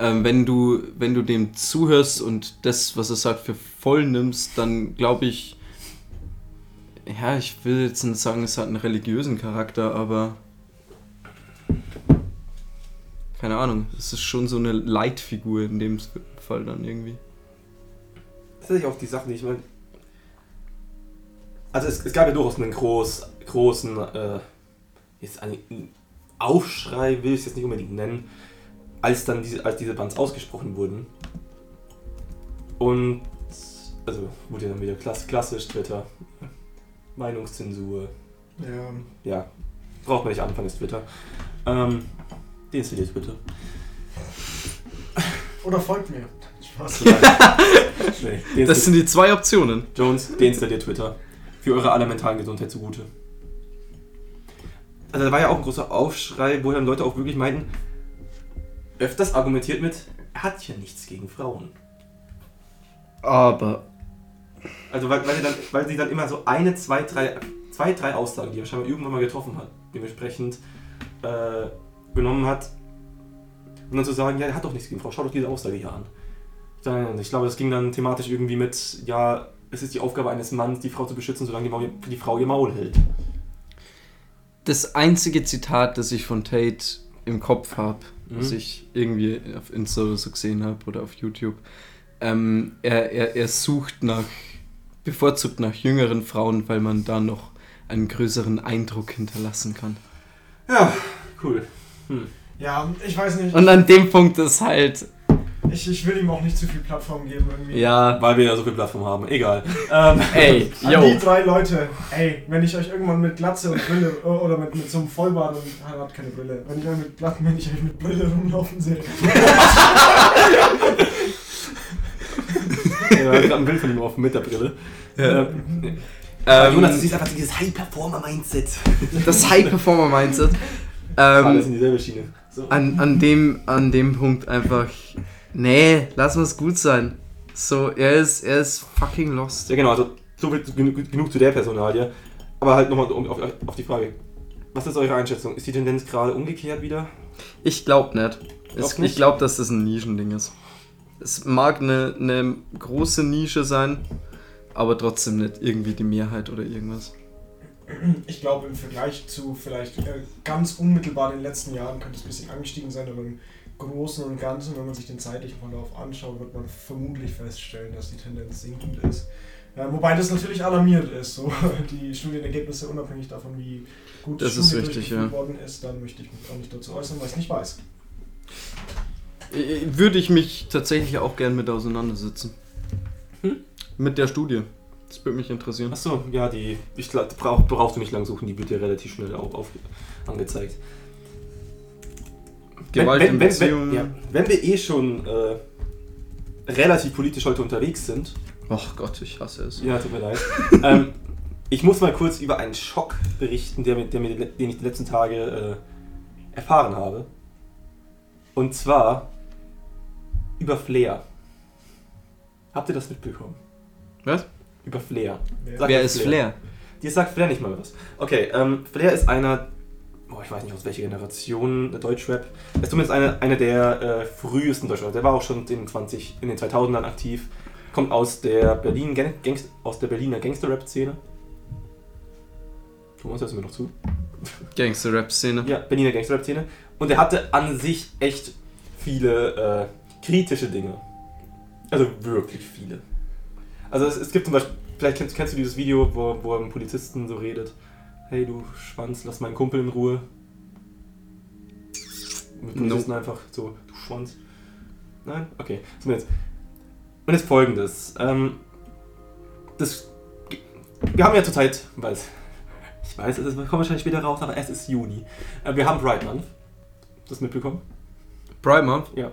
ähm, wenn, du, wenn du dem zuhörst und das, was er sagt, für voll nimmst, dann glaube ich, ja, ich will jetzt nicht sagen, es hat einen religiösen Charakter, aber keine Ahnung, es ist schon so eine Leitfigur in dem Fall dann irgendwie. Das ist auch die Sache, die ich meine. Also es, es gab ja durchaus einen groß, großen äh, jetzt einen Aufschrei, will ich es jetzt nicht unbedingt nennen, als dann diese, als diese Bands ausgesprochen wurden. Und also wurde ja dann wieder klass, klassisch Twitter. Meinungszensur. Ja. Ja, braucht man nicht anfangen, ist Twitter. Ähm, deinstalliert bitte. Oder folgt mir. Spaß. Nee, Das sind die zwei Optionen. Jones, deinstalliert Twitter. Für eure aller mentalen Gesundheit zugute. Also da war ja auch ein großer Aufschrei, wo dann Leute auch wirklich meinten, öfters argumentiert mit, er hat ja nichts gegen Frauen. Aber Also weil, weil, sie dann, weil sie dann immer so eine, zwei, drei, zwei, drei Aussagen, die er scheinbar irgendwann mal getroffen hat, dementsprechend äh, genommen hat, um dann zu sagen, ja, er hat doch nichts gegen Frauen, schau doch diese Aussage hier an. Dann, ich glaube, das ging dann thematisch irgendwie mit, ja, es ist die Aufgabe eines Mannes, die Frau zu beschützen, solange die, Maul, die Frau ihr Maul hält. das einzige Zitat, das ich von Tate im Kopf habe, was Mhm. ich irgendwie auf Insta oder so gesehen habe oder auf YouTube, ähm, er, er, er sucht nach, bevorzugt nach jüngeren Frauen, weil man da noch einen größeren Eindruck hinterlassen kann. Ja, cool. Hm. Ja, ich weiß nicht. Und an dem Punkt ist halt, Ich, ich will ihm auch nicht zu viel Plattform geben irgendwie. ja, Weil wir ja so viel Plattform haben. Egal. Ähm, ey, An yo, die drei Leute, ey, wenn ich euch irgendwann mit Glatze und Brille oder mit, mit so einem Vollbart und er hat keine Brille, wenn ich euch mit Glatten, wenn ich euch mit Brille rumlaufen sehe. ja, gerade ein Bild von ihm auf mit der Brille. Ja. Ähm, Jonas, das ist einfach dieses High-Performer-Mindset. das High-Performer-Mindset. Alles Ähm, in dieselbe Schiene. So. an, an, dem, an dem Punkt einfach, nee, lass uns gut sein. So, er ist, er ist fucking lost. Ja, genau, also so viel, genug, genug zu der Personalie. Aber halt nochmal auf, auf die Frage. Was ist eure Einschätzung? Ist die Tendenz gerade umgekehrt wieder? Ich glaube nicht. Es, nicht? Ich glaube, dass das ein Nischending ist. Es mag eine, eine große Nische sein, aber trotzdem nicht irgendwie die Mehrheit oder irgendwas. Ich glaube, im Vergleich zu vielleicht äh, ganz unmittelbar den letzten Jahren könnte es ein bisschen angestiegen sein, aber im Großen und Ganzen, wenn man sich den zeitlichen Verlauf anschaut, wird man vermutlich feststellen, dass die Tendenz sinkend ist. Äh, wobei das natürlich alarmierend ist, so die Studienergebnisse unabhängig davon, wie gut die Das ist Studie richtig, durchgeführt ja. worden ist, dann möchte ich mich auch nicht dazu äußern, weil ich es nicht weiß. Äh, Würde ich mich tatsächlich auch gern mit auseinandersetzen. Hm? Mit der Studie. Das würde mich interessieren. Achso, ja, die ich, brauch, brauchst du nicht lang suchen, die wird dir relativ schnell auch auf, angezeigt. Gewalt wenn, in wenn, Beziehungen. Wenn, ja, wenn wir eh schon äh, relativ politisch heute unterwegs sind, Ach Gott, ich hasse es. ja, tut mir leid, ähm, ich muss mal kurz über einen Schock berichten, der, der, mir, den ich die letzten Tage äh, erfahren habe. Und zwar über Flair. Habt ihr das mitbekommen? Was? Über Flair. Wer- Wer ist Flair? Dir sagt Flair nicht mal was. Okay, ähm, Flair ist einer, boah, ich weiß nicht aus welcher Generation, der Deutschrap. Er ist zumindest einer eine der äh, frühesten Deutschrap. Der war auch schon in den, 20, in den 2000ern aktiv. Kommt aus der, Berlin, Gang- Gangst, aus der Berliner Gangster-Rap-Szene. Thomas, hörst du mir noch zu? Gangster-Rap-Szene. Ja, Berliner Gangster-Rap-Szene. Und er hatte an sich echt viele äh, kritische Dinge. Also wirklich viele. Also es, es gibt zum Beispiel, vielleicht kennst, kennst du dieses Video, wo, wo er mit Polizisten so redet. Hey du Schwanz, lass meinen Kumpel in Ruhe. Mit No. Polizisten einfach so, du Schwanz. Nein? Okay. Zumindest. Und jetzt folgendes. Ähm, das, wir haben ja zurzeit, weil ich weiß, es wir kommen wahrscheinlich später raus, aber es ist Juni. Äh, Wir haben Pride Month. Hast du das mitbekommen? Pride Month? Ja.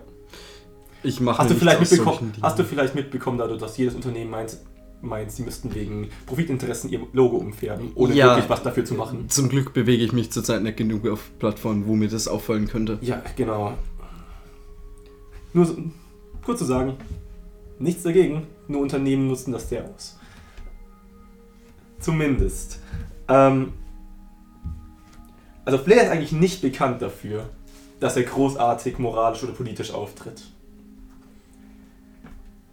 Ich mache Hast du, vielleicht mitbekommen, hast du vielleicht mitbekommen, dadurch, dass jedes Unternehmen meint, meint, sie müssten wegen Profitinteressen ihr Logo umfärben, ohne Ja. wirklich was dafür zu machen? Zum Glück bewege ich mich zurzeit nicht genug auf Plattformen, wo mir das auffallen könnte. Ja, genau. Nur so, kurz zu sagen, nichts dagegen, nur Unternehmen nutzen das sehr aus. Zumindest. Ähm, also Flair ist eigentlich nicht bekannt dafür, dass er großartig moralisch oder politisch auftritt.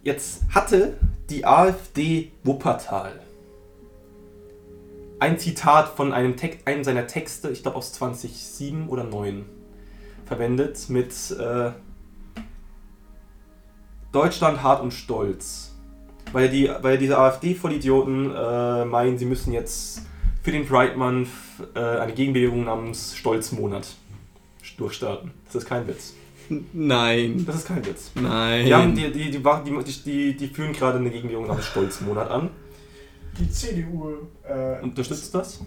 Jetzt hatte die AfD Wuppertal ein Zitat von einem, Text, einem seiner Texte, ich glaube aus 2007 oder 9, verwendet mit äh, Deutschland hart und stolz. Weil, die, weil diese AfD-Vollidioten äh, meinen, sie müssen jetzt für den Pride Month äh, eine Gegenbewegung namens Stolzmonat durchstarten. Das ist kein Witz. Nein. Das ist kein Witz. Nein. Die, haben, die, die, die, die, die, die führen gerade eine Gegenbewegung namens Stolzmonat an. Die CDU äh, Unterstützt das?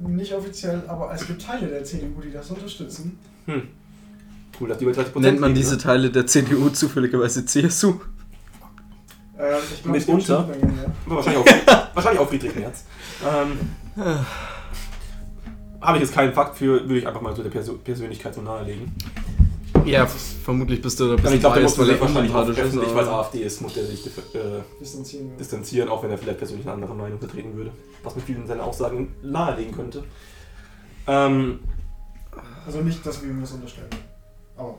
nicht offiziell, aber es gibt Teile der CDU, die das unterstützen. Hm. Cool, dass die über 30% Nennt man liegen, diese ne? Teile der CDU zufälligerweise CSU? Äh, ich gibt Mitunter. Ja. Aber wahrscheinlich auch, wahrscheinlich auch Friedrich Merz. Ähm, Habe ich jetzt keinen Fakt für, würde ich einfach mal so der Persönlichkeit so nahelegen. Ja, vermutlich bist du da bisschen ich glaube, der muss sich er wahrscheinlich auch öffentlich, weil AfD ist, muss der sich äh, Distanzieren. wir. distanzieren, auch wenn er vielleicht persönlich eine andere Meinung vertreten würde. Was mit vielen seiner Aussagen nahelegen könnte. Ähm, Also nicht, dass wir ihm das unterstellen. Aber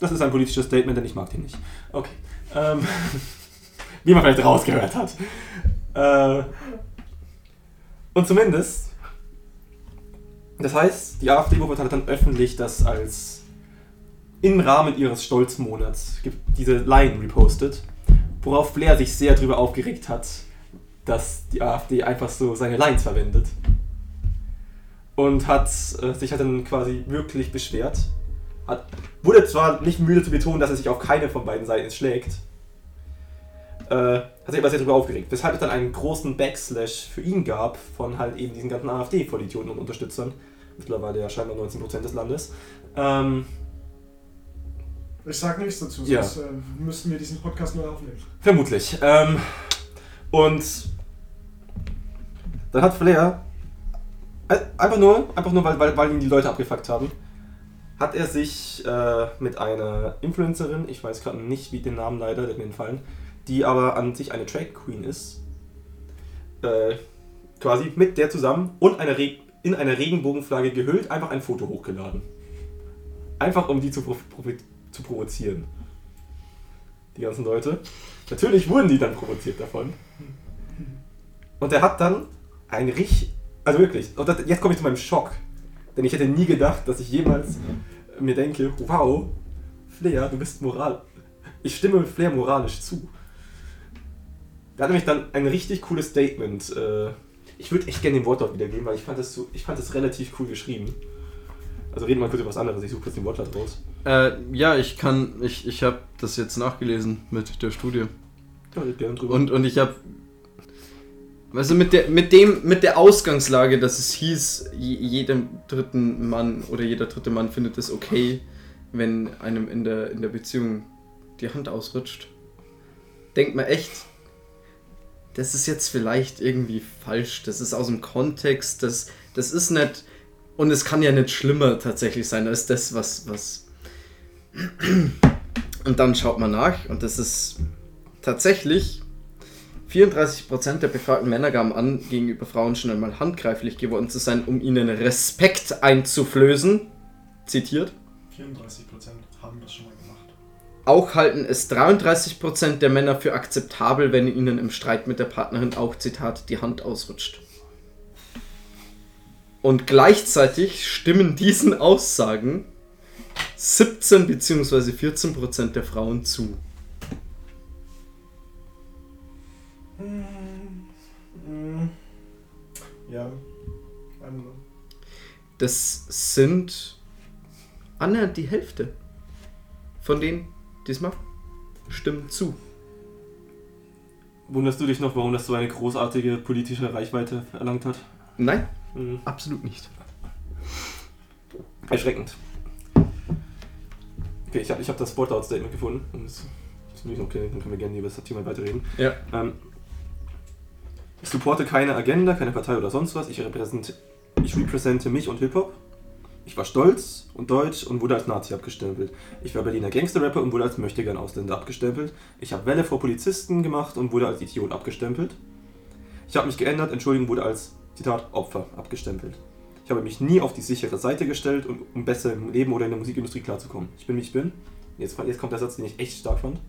das ist ein politisches Statement, denn ich mag den nicht. Okay. Ähm, wie man vielleicht rausgehört hat. Äh, und zumindest, das heißt, die AfD hat dann öffentlich das als im Rahmen ihres Stolzmonats gibt diese Line repostet, worauf Blair sich sehr darüber aufgeregt hat, dass die AfD einfach so seine Lines verwendet. Und hat äh, sich hat dann quasi wirklich beschwert. Hat, wurde zwar nicht müde zu betonen, dass er sich auf keine von beiden Seiten schlägt, äh, hat sich aber sehr darüber aufgeregt, weshalb es dann einen großen Backslash für ihn gab von halt eben diesen ganzen AfD-Vollidioten und Unterstützern. Mittlerweile ja scheinbar 19% des Landes. Ähm, ich sag nichts dazu, Ja. sonst äh, müssten wir diesen Podcast neu aufnehmen. Vermutlich. Ähm, und dann hat Flair äh, einfach nur, einfach nur weil, weil, weil ihn die Leute abgefuckt haben, hat er sich äh, mit einer Influencerin, ich weiß gerade nicht wie den Namen leider, der mir entfallen, die aber an sich eine Drag Queen ist, äh, quasi mit der zusammen und eine Re in eine Regenbogenflagge gehüllt, einfach ein Foto hochgeladen. Einfach um die zu, provo zu provozieren. Die ganzen Leute. Natürlich wurden die dann provoziert davon. Und er hat dann ein richtig. Also wirklich, und das, jetzt komme ich zu meinem Schock. Denn ich hätte nie gedacht, dass ich jemals mir denke, wow, Flair, du bist moral. Ich stimme Flair moralisch zu. Da hat nämlich dann ein richtig cooles Statement. Äh, ich würde echt gerne den Wortlaut wiedergeben, weil ich fand das so, ich fand das relativ cool geschrieben. Also reden wir kurz über was anderes, ich suche kurz den Wortlaut raus. Äh, ja, ich kann, ich, ich habe das jetzt nachgelesen mit der Studie. Ja, red gerne drüber. Und, und ich habe, also mit der, mit dem, mit der Ausgangslage, dass es hieß, je- jedem dritten Mann oder jeder dritte Mann findet es okay, wenn einem in der, in der Beziehung die Hand ausrutscht, denkt man echt, das ist jetzt vielleicht irgendwie falsch, das ist aus dem Kontext, das, das ist nicht, und es kann ja nicht schlimmer tatsächlich sein als das, was, was. Und dann schaut man nach und das ist tatsächlich 34% der befragten Männer gaben an, gegenüber Frauen schon einmal handgreiflich geworden zu sein, um ihnen Respekt einzuflößen. Zitiert. 34% haben das schon mal gemacht. Auch halten es 33% der Männer für akzeptabel, wenn ihnen im Streit mit der Partnerin auch, Zitat, die Hand ausrutscht. Und gleichzeitig stimmen diesen Aussagen 17 bzw. 14% der Frauen zu. Ja. Das sind annähernd die Hälfte von denen, die es machen, stimmen zu. Wunderst du dich noch, warum das so eine großartige politische Reichweite erlangt hat? Nein, Mhm. absolut nicht. Erschreckend. Okay, ich habe ich hab das Wortlaut-Statement gefunden. Und das ist nicht okay, dann können wir gerne über das Thema weiterreden. Ja. Ähm, ich supporte keine Agenda, keine Partei oder sonst was. Ich, repräsent, ich repräsente mich und Hip-Hop. Ich war stolz und deutsch und wurde als Nazi abgestempelt. Ich war Berliner Gangster-Rapper und wurde als möchtegern Ausländer abgestempelt. Ich habe Welle vor Polizisten gemacht und wurde als Idiot abgestempelt. Ich habe mich geändert, Entschuldigung, wurde als, Zitat, Opfer abgestempelt. Ich habe mich nie auf die sichere Seite gestellt, um, um besser im Leben oder in der Musikindustrie klarzukommen. Ich bin, wie ich bin. Jetzt, jetzt kommt der Satz, den ich echt stark fand.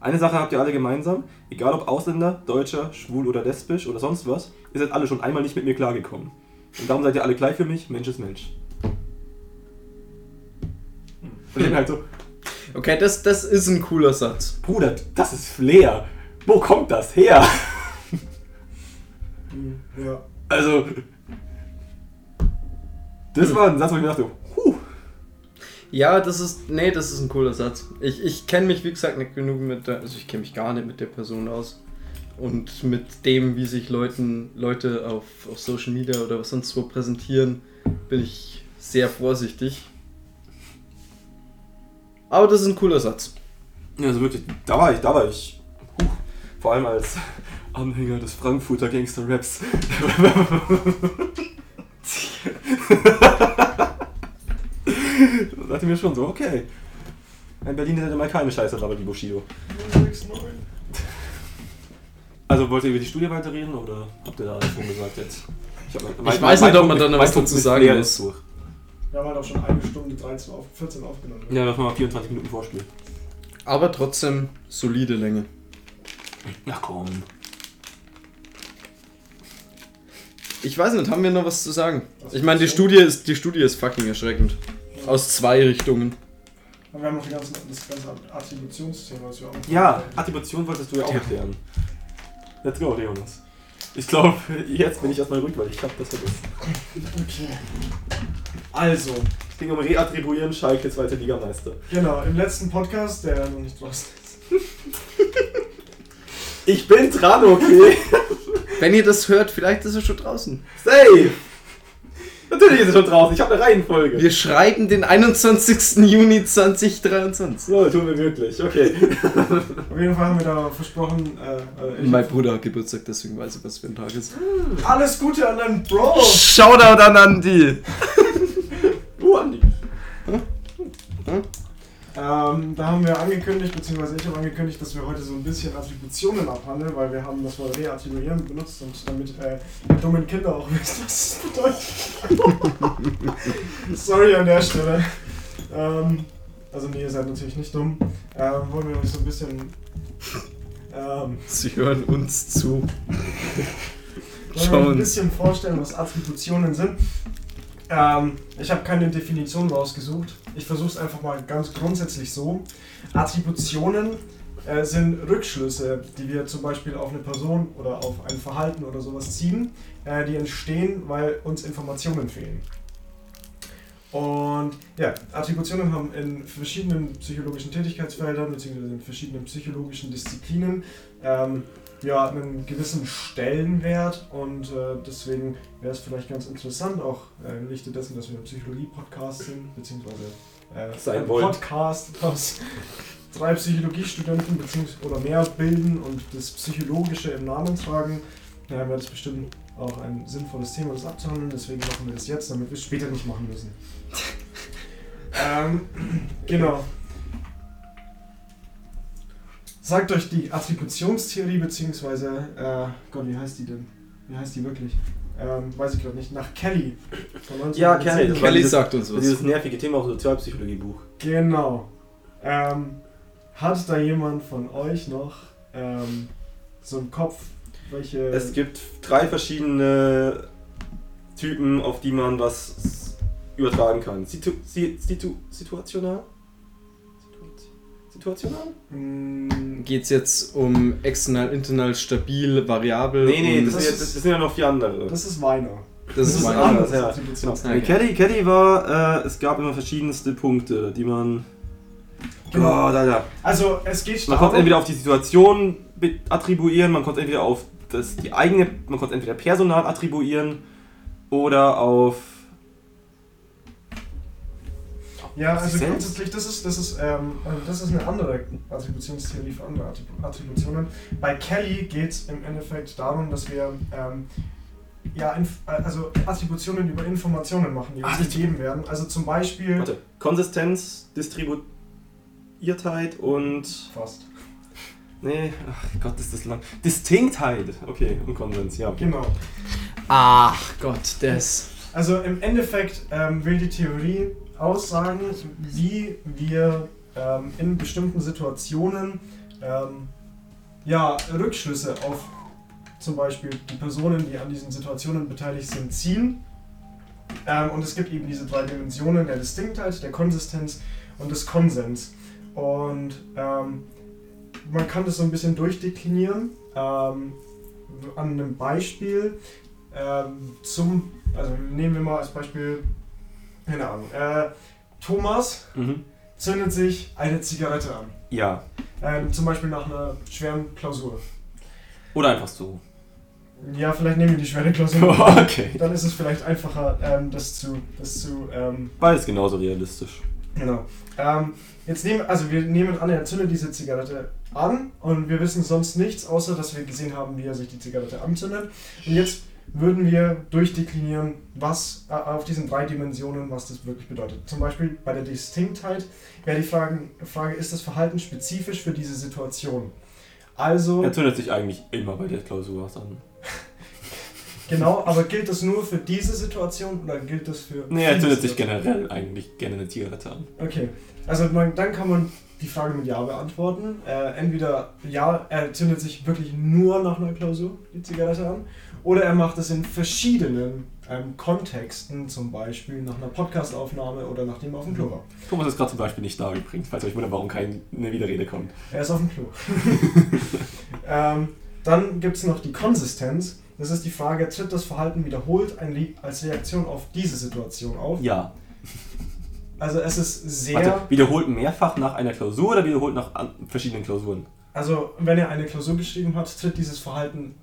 Eine Sache habt ihr alle gemeinsam, egal ob Ausländer, Deutscher, schwul oder lesbisch oder sonst was, ihr seid alle schon einmal nicht mit mir klargekommen. Und darum seid ihr alle gleich für mich, Mensch ist Mensch. Und ich bin halt so, Okay, das, das ist ein cooler Satz. Bruder, das ist Flair. Wo kommt das her? Ja. Also, das war ein Satz, wo ich mir dachte, huh, Ja, das ist. Nee, das ist ein cooler Satz. Ich, ich kenne mich, wie gesagt, nicht genug mit der. Also ich kenne mich gar nicht mit der Person aus. Und mit dem, wie sich Leuten, Leute auf, auf Social Media oder was sonst wo präsentieren, bin ich sehr vorsichtig. Aber das ist ein cooler Satz. Ja, also wirklich, da war ich, da war ich. Huh. Vor allem als Anhänger des Frankfurter Gangster-Raps. da dachte ich mir schon so, okay. In Berlin hätte mal keine Scheiße, aber die Bushido. 069. Also wollt ihr über die Studie weiterreden oder habt ihr da alles schon gesagt jetzt? hab mein- Ich weiß nicht, ob man da noch was dazu sagen muss. ist durch. Wir haben halt auch schon eine Stunde 13 auf, 14 aufgenommen. Ja, das mal 24 Minuten Vorspiel. Aber trotzdem solide Länge. Na komm. Ich weiß nicht, haben wir noch was zu sagen? Was Ich meine, die Studie ist, die Studie ist fucking erschreckend. Aus zwei Richtungen. Aber wir haben noch die ganzen, das ganze Attributionsthema, was wir auch Ja, Attribution wolltest du ja auch erklären. Let's go, Leonas. Ich glaube, jetzt bin ich erstmal ruhig, weil ich hab das vergessen. Okay. Also, Es ging um Reattribuieren, Schalke, zweite Ligameister. genau, im letzten Podcast, der noch nicht draußen ist. Ich bin dran, okay? Wenn ihr das hört, vielleicht ist er schon draußen. Safe! Natürlich ist es schon draußen, ich habe eine Reihenfolge. Wir schreiben den 21. Juni 2023. So, tun wir wirklich, okay. Auf jeden Fall haben wir da versprochen, äh, äh, Mein Bruder hat Geburtstag, deswegen weiß ich, was für ein Tag ist. alles Gute an deinen Bro! Shoutout an Andi! Uh, Andi. Ähm, da haben wir angekündigt, beziehungsweise ich habe angekündigt, dass wir heute so ein bisschen Attributionen abhandeln, weil wir haben das Wort reattribuieren benutzt und damit äh, die dummen Kinder auch wissen, was es bedeutet. Sorry an der Stelle. Ähm, also nee, ihr seid natürlich nicht dumm. Ähm, wollen wir uns so ein bisschen ähm, Sie hören uns zu. wollen wir Schau ein bisschen vorstellen, was Attributionen sind. Ähm, ich habe keine Definition rausgesucht. Ich versuche es einfach mal ganz grundsätzlich so. Attributionen äh, sind Rückschlüsse, die wir zum Beispiel auf eine Person oder auf ein Verhalten oder sowas ziehen, äh, die entstehen, weil uns Informationen fehlen. Und ja, Attributionen haben in verschiedenen psychologischen Tätigkeitsfeldern bzw. in verschiedenen psychologischen Disziplinen ähm, ja, einen gewissen Stellenwert und äh, deswegen wäre es vielleicht ganz interessant, auch äh, im Lichte dessen, dass wir ein Psychologie-Podcast sind, beziehungsweise äh, Sein ein wollen. Podcast aus drei Psychologiestudenten oder mehr bilden und das Psychologische im Namen tragen, ja, wäre das bestimmt auch ein sinnvolles Thema, das abzuhandeln. Deswegen machen wir das jetzt, damit wir es später nicht machen müssen. ähm, genau. Sagt euch die Attributionstheorie, beziehungsweise, äh, Gott, wie heißt die denn? Wie heißt die wirklich? Ähm, weiß ich gerade nicht. Nach Kelly. Von Ja, Kelly, das Kelly dieses- sagt uns Dieses was. nervige Thema aus dem Sozialpsychologie-Buch. Genau. Ähm, hat da jemand von euch noch ähm, so im Kopf, welche. Es gibt drei verschiedene Typen, auf die man was übertragen kann. Situ si situ situational? Situ- Situational? Mm, Geht es jetzt um external, internal, stabil, variabel? Nee, nee, das, das sind, jetzt, ist- das sind ja noch vier andere. das ist meiner. das ist mein anders, ja. Genau. Okay. Caddy, Caddy war, äh, es gab immer verschiedenste Punkte, die man. Genau. Oh, da, da. Also es geht Man konnte entweder auf die Situation attribuieren, man konnte entweder auf das, die eigene, man konnte entweder Personal attribuieren oder auf. Ja, also grundsätzlich, das ist, das, ist, ähm, also das ist eine andere Attributionstheorie für andere Attrib- Attributionen. Bei Kelly geht es im Endeffekt darum, dass wir ähm, ja, inf also Attributionen über Informationen machen, die uns Ah, das- gegeben werden. Also zum Beispiel. Warte, Konsistenz, Distribuiertheit und. Fast. Nee, ach Gott, ist das lang. Distinktheit. Okay, und Konsens, ja. Genau. Ach Gott, das. Also im Endeffekt ähm, will die Theorie aussagen, wie wir ähm, in bestimmten Situationen ähm, ja, Rückschlüsse auf zum Beispiel die Personen, die an diesen Situationen beteiligt sind, ziehen. Ähm, und es gibt eben diese drei Dimensionen der Distinktheit, der Konsistenz und des Konsens. Und ähm, man kann das so ein bisschen durchdeklinieren ähm, an einem Beispiel. Ähm, zum, also nehmen wir mal als Beispiel, keine Ahnung, äh, Thomas Mhm. zündet sich eine Zigarette an. Ja. Ähm, zum Beispiel nach einer schweren Klausur. Oder einfach so. Ja, vielleicht nehmen wir die schwere Klausur. okay. Dann ist es vielleicht einfacher, ähm, das zu, das zu ähm, Beides genauso realistisch. Genau. Ähm, jetzt nehmen, also wir nehmen an, er zündet diese Zigarette an und wir wissen sonst nichts, außer dass wir gesehen haben, wie er sich die Zigarette anzündet. Und jetzt würden wir durchdeklinieren, was äh, auf diesen drei Dimensionen, was das wirklich bedeutet. Zum Beispiel bei der Distinktheit wäre die Frage, Frage, ist das Verhalten spezifisch für diese Situation? Also, Er zündet sich eigentlich immer bei der Klausur was an. genau, aber gilt das nur für diese Situation oder gilt das für. Nee, er zündet sich generell eigentlich gerne eine Zigarette an. Okay, also man, dann kann man die Frage mit Ja beantworten. Äh, entweder Ja, er zündet sich wirklich nur nach einer Klausur die Zigarette an, oder er macht es in verschiedenen ähm, Kontexten, zum Beispiel nach einer Podcastaufnahme oder nachdem er auf dem Klo war. Thomas ist gerade zum Beispiel nicht da übrigens, falls euch wundert, warum keine Widerrede kommt. Er ist auf dem Klo. ähm, dann gibt es noch die Konsistenz. Das ist die Frage, tritt das Verhalten wiederholt als Reaktion auf diese Situation auf? Ja. Also es ist sehr... Warte, wiederholt mehrfach nach einer Klausur oder wiederholt nach verschiedenen Klausuren? Also, wenn er eine Klausur geschrieben hat, tritt dieses Verhalten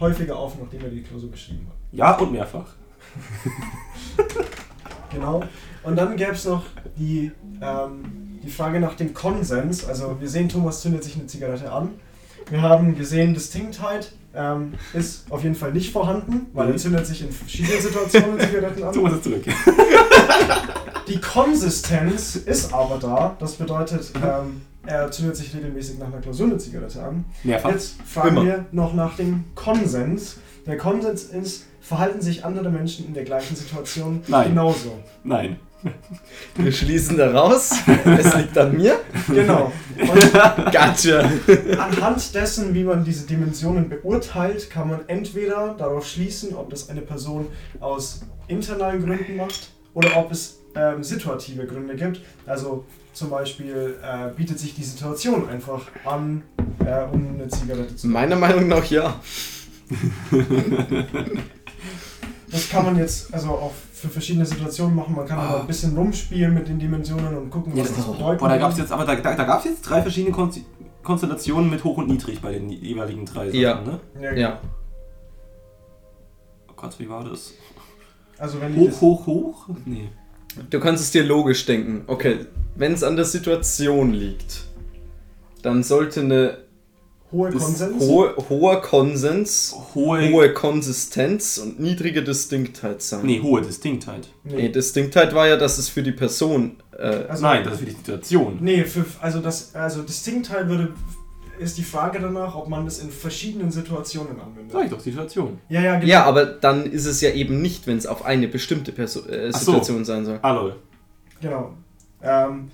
häufiger auf, nachdem er die Klausur geschrieben hat. Ja und mehrfach. Genau. Und dann gäbe es noch die, ähm, die Frage nach dem Konsens. Also, wir sehen, Thomas zündet sich eine Zigarette an. Wir haben gesehen, Distinktheit ähm, ist auf jeden Fall nicht vorhanden, weil er Mhm. zündet sich in verschiedenen Situationen Zigaretten an. Thomas ist zurück. Die Konsistenz ist aber da. Das bedeutet, ähm, er zündet sich regelmäßig nach einer Klausur eine Zigarette an. Mehrfach. Jetzt fragen Immer. wir noch nach dem Konsens. Der Konsens ist, verhalten sich andere Menschen in der gleichen Situation Nein. genauso. Nein. Wir schließen da raus. Es liegt an mir. Genau. Und Gotcha. anhand dessen, wie man diese Dimensionen beurteilt, kann man entweder darauf schließen, ob das eine Person aus internalen Gründen macht oder ob es ähm, situative Gründe gibt. Also zum Beispiel äh, bietet sich die Situation einfach an, äh, um eine Zigarette zu Meiner Meinung nach ja. Das kann man jetzt also auf für verschiedene Situationen machen. Man kann Ah. aber ein bisschen rumspielen mit den Dimensionen und gucken, Ja, was das das ist, bedeutet. boah, da gab es jetzt, aber da, da, da gab's jetzt drei verschiedene Kon Konstellationen mit hoch und niedrig bei den jeweiligen drei Sachen, Ja. ne? Ja, genau. Ja. Oh Gott, wie war das? Also wenn Hoch, das, hoch, hoch? Nee. Du kannst es dir logisch denken. Okay, wenn es an der Situation liegt, dann sollte eine hohe Konsens. hohe, hoher Konsens, Hohe, hohe Konsistenz und niedrige Distinktheit sein. nee, hohe Distinktheit. Nee, Nee. Distinktheit war ja, dass es für die Person. Äh, Also, Nein, das ist für die Situation. Nee, für, also das also Distinktheit würde ist die Frage danach, ob man das in verschiedenen Situationen anwendet. Sag ich doch, Situation. Ja, ja, genau. ja, aber dann ist es ja eben nicht, wenn es auf eine bestimmte Perso äh, Ach so. Situation sein soll. Ah, lol. Genau. Ähm,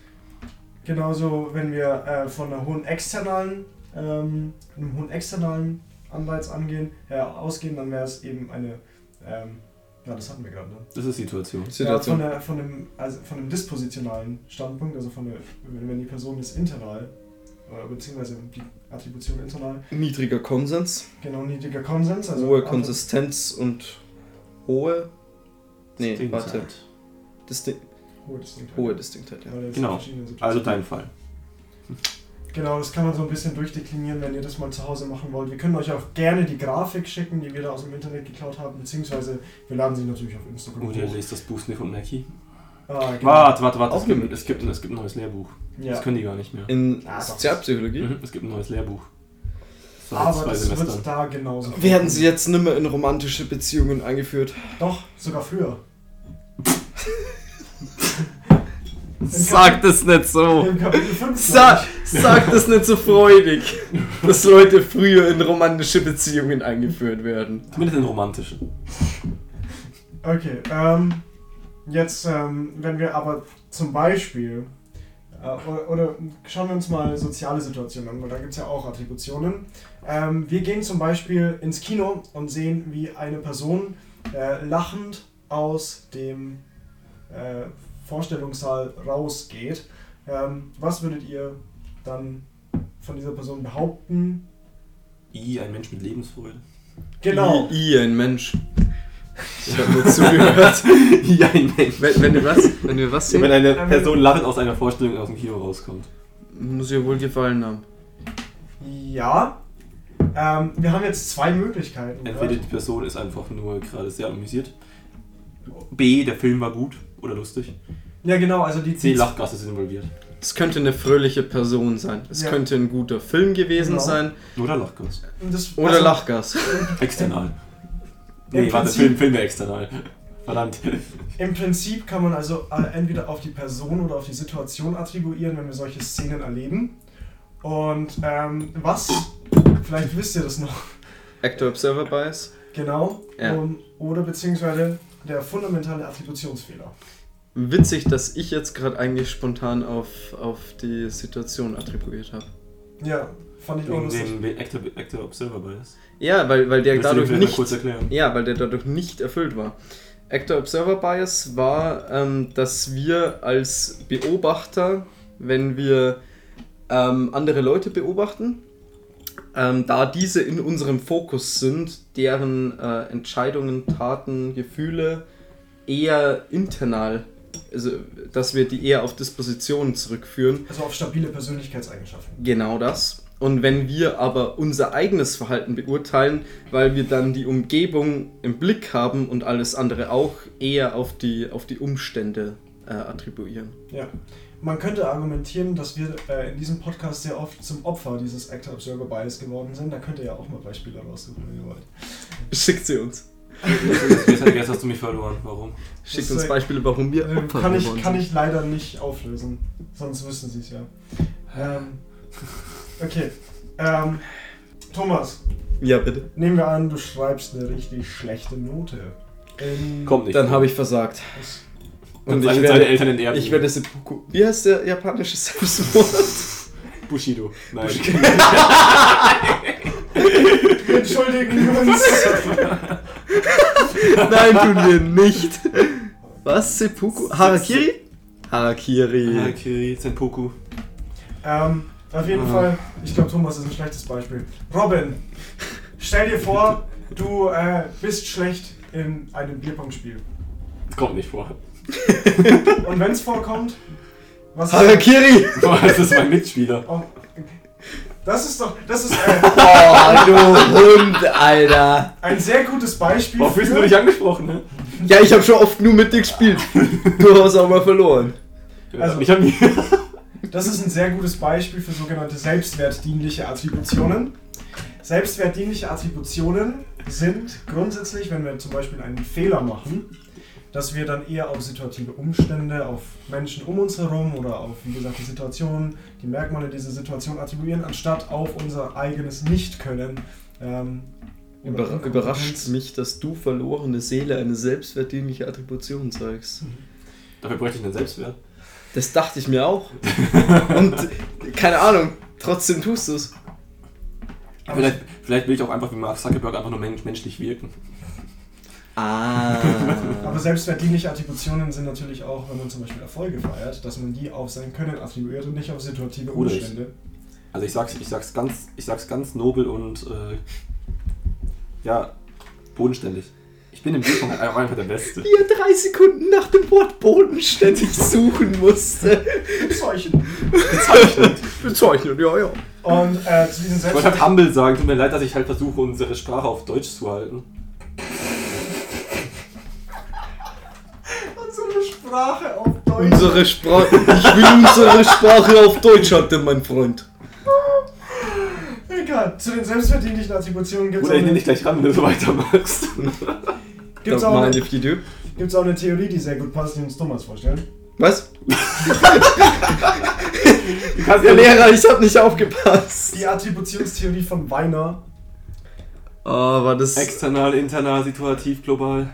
genauso, wenn wir äh, von einer hohen externalen, ähm, einem hohen externalen Anreiz angehen, äh, ausgehen, dann wäre es eben eine, ähm, ja, das hatten wir gerade, ne? Das ist Situation. Ja, Situation. von, der, von, dem, also von dem dispositionalen Standpunkt, also von der, wenn, die Person ist internal, oder beziehungsweise die Attribution internal, Niedriger Konsens, genau niedriger Konsens, also hohe Konsistenz und hohe. Nee, Distinktheit. warte. Disti hohe Distinktheit. hohe Distinktheit, ja. Genau. Also dein Fall. Genau, das kann man so ein bisschen durchdeklinieren, wenn ihr das mal zu Hause machen wollt. Wir können euch auch gerne die Grafik schicken, die wir da aus dem Internet geklaut haben, beziehungsweise wir laden sie natürlich auf Instagram Oh, der hoch. liest das Buch Sniff und Mackie. Ah, genau. Warte, warte, warte. Es gibt, es, gibt, es gibt ein neues Lehrbuch. Ja. Das können die gar nicht mehr. In Ah. Sozialpsychologie Mhm, es gibt ein neues Lehrbuch. Seit Aber zwei das Semestern. wird da genauso. werden sie jetzt nimmer in romantische Beziehungen eingeführt. Doch, sogar früher. Sag das nicht so. Im Kapitel 5. Sa sag das nicht so freudig, dass Leute früher in romantische Beziehungen eingeführt werden. Zumindest in romantischen. Okay, ähm, jetzt, ähm, wenn wir aber zum Beispiel, äh, oder, oder schauen wir uns mal soziale Situationen an, weil da gibt es ja auch Attributionen. Ähm, wir gehen zum Beispiel ins Kino und sehen, wie eine Person äh, lachend aus dem äh, Vorstellungssaal rausgeht. Ähm, was würdet ihr dann von dieser Person behaupten? I, ein Mensch mit Lebensfreude. Genau. I, I ein Mensch. Ich habe nur zugehört. ja, ein Mensch. wenn, wenn wir was? Wenn wir was Ja, wenn sehen? eine Person lachend aus einer Vorstellung aus dem Kino rauskommt. Muss ihr wohl gefallen haben. Ja. Ähm, wir haben jetzt zwei Möglichkeiten. Entweder gehört. die Person ist einfach nur gerade sehr amüsiert. B, der Film war gut oder lustig. Ja, genau, also die C, Lachgas ist involviert. Es könnte eine fröhliche Person sein. Es Ja. könnte ein guter Film gewesen Genau. sein. Oder Lachgas. Das, Oder also, Lachgas. External. Im Nee, warte, Prinzip- Film, Film wäre external. Verdammt. Im Prinzip kann man also äh, entweder auf die Person oder auf die Situation attribuieren, wenn wir solche Szenen erleben. Und ähm, was, vielleicht wisst ihr das noch, Actor Observer Bias. genau, Ja. um, oder beziehungsweise der fundamentale Attributionsfehler. Witzig, dass ich jetzt gerade eigentlich spontan auf, auf die Situation attribuiert habe. Ja, fand ich auch Wegen lustig. dem Actor, Actor Observer Bias. Ja, weil, weil der Willst dadurch nicht. kurz erklären? Ja, weil der dadurch nicht erfüllt war. Actor Observer Bias war, ähm, dass wir als Beobachter, wenn wir ähm, andere Leute beobachten, ähm, da diese in unserem Fokus sind, deren äh, Entscheidungen, Taten, Gefühle eher internal, also dass wir die eher auf Dispositionen zurückführen, Also auf stabile Persönlichkeitseigenschaften. Genau das. Und wenn wir aber unser eigenes Verhalten beurteilen, weil wir dann die Umgebung im Blick haben und alles andere auch eher auf die, auf die Umstände äh, attribuieren. Ja. Man könnte argumentieren, dass wir äh, in diesem Podcast sehr oft zum Opfer dieses Actor Observer Bias geworden sind. Da könnt ihr ja auch mal Beispiele raussuchen, wenn ihr wollt. Schickt sie uns. Jetzt, hast du mich verloren. Warum? Schickt uns Beispiele, warum wir Ähm, Opfer kann, ich, kann ich leider nicht auflösen. Sonst wüssten sie es ja. Ähm, okay. Ähm, Thomas, Ja, bitte. nehmen wir an, du schreibst eine richtig schlechte Note. In Komm nicht. Dann habe ich versagt. Das- Und Und ich seine, seine werde, Eltern enterben. ich werde Seppuku. Wie heißt der japanische Selbstmord? Bushido. Nein. Entschuldigen uns. Nein, tun wir nicht. Was? Seppuku? Harakiri? Harakiri. Harakiri, Senpoku. ähm, auf jeden Ah. Fall, ich glaube, Thomas ist ein schlechtes Beispiel. Robin, stell dir vor, du äh, bist schlecht in einem Bierpong-Spiel. Kommt nicht vor. Und wenn es vorkommt, was ist Harakiri! Boah, das ist mein Mitspieler. Oh, das ist doch, das ist äh, Oh, du Hund, Alter. ein sehr gutes Beispiel Warum fühlst du für, dich angesprochen, ne? Ja, ich habe schon oft nur mit dir gespielt. Du hast auch mal verloren. Also- ich hab nie. das ist ein sehr gutes Beispiel für sogenannte selbstwertdienliche Attributionen. Selbstwertdienliche Attributionen sind grundsätzlich, wenn wir zum Beispiel einen Fehler machen, dass wir dann eher auf situative Umstände, auf Menschen um uns herum oder auf, wie gesagt, die Situation, die Merkmale dieser Situation attribuieren, anstatt auf unser eigenes Nicht-Können. Ähm, Über, überrascht mich, dass du verlorene Seele eine selbstwertdienliche Attribution zeigst. Dafür bräuchte ich einen Selbstwert. Das dachte ich mir auch. Und keine Ahnung, trotzdem tust du es. Vielleicht, vielleicht will ich auch einfach wie Mark Zuckerberg einfach nur mensch, menschlich wirken. Ah. Aber selbstwertdienliche Attributionen sind natürlich auch, wenn man zum Beispiel Erfolge feiert, dass man die auf sein Können attribuiert und nicht auf situative. Umstände. Also ich sag's, ich sag's ganz, ich sag's ganz nobel und äh, ja, bodenständig. Ich bin im Bierpong halt einfach der Beste. Wie er drei Sekunden nach dem Wort bodenständig suchen musste. Zeichen. Bezeichnet. Bezeichnet, ja, ja. Und äh, zu diesen Ich wollte halt humble sagen, tut mir leid, dass ich halt versuche, unsere Sprache auf Deutsch zu halten. unsere Sprache auf Deutsch. Unsere Sprache. Ich will unsere Sprache auf Deutsch halten, mein Freund. Egal. Zu den selbstverdienlichen Attributionen gibt es Oder ich nehme dich gleich ran, wenn du so weitermachst. gibt's auch, eine, gibt's auch eine Theorie, die sehr gut passt, die uns Thomas vorstellen. Was? Du kannst Der ja Lehrer, ich hab nicht aufgepasst. Die Attributionstheorie von Weiner. Ah, war das. External, internal, situativ, global.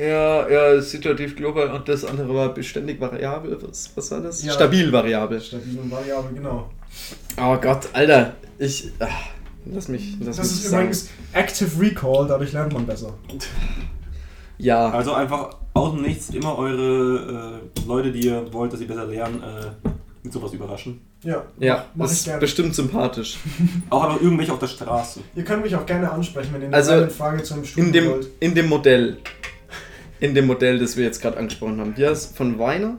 Ja, ja, situativ global und das andere war beständig variabel. Was, was war das? Ja. Stabil variabel. Stabil und variabel, genau. Oh Gott, Alter. Ich. Ach, lass mich. Lass Das mich ist sagen. übrigens Active Recall, dadurch lernt man besser. Ja. Also einfach aus dem Nichts immer eure äh, Leute, die ihr wollt, dass sie besser lernen, äh, mit sowas überraschen. Ja, Ja, mach das ich ist gerne. bestimmt sympathisch. Auch einfach irgendwelche auf der Straße. Ihr könnt mich auch gerne ansprechen, wenn ihr Also, eine Frage zu einem Studium In dem, wollt. in dem Modell. In dem Modell, das wir jetzt gerade angesprochen haben. Ja, ist von Weiner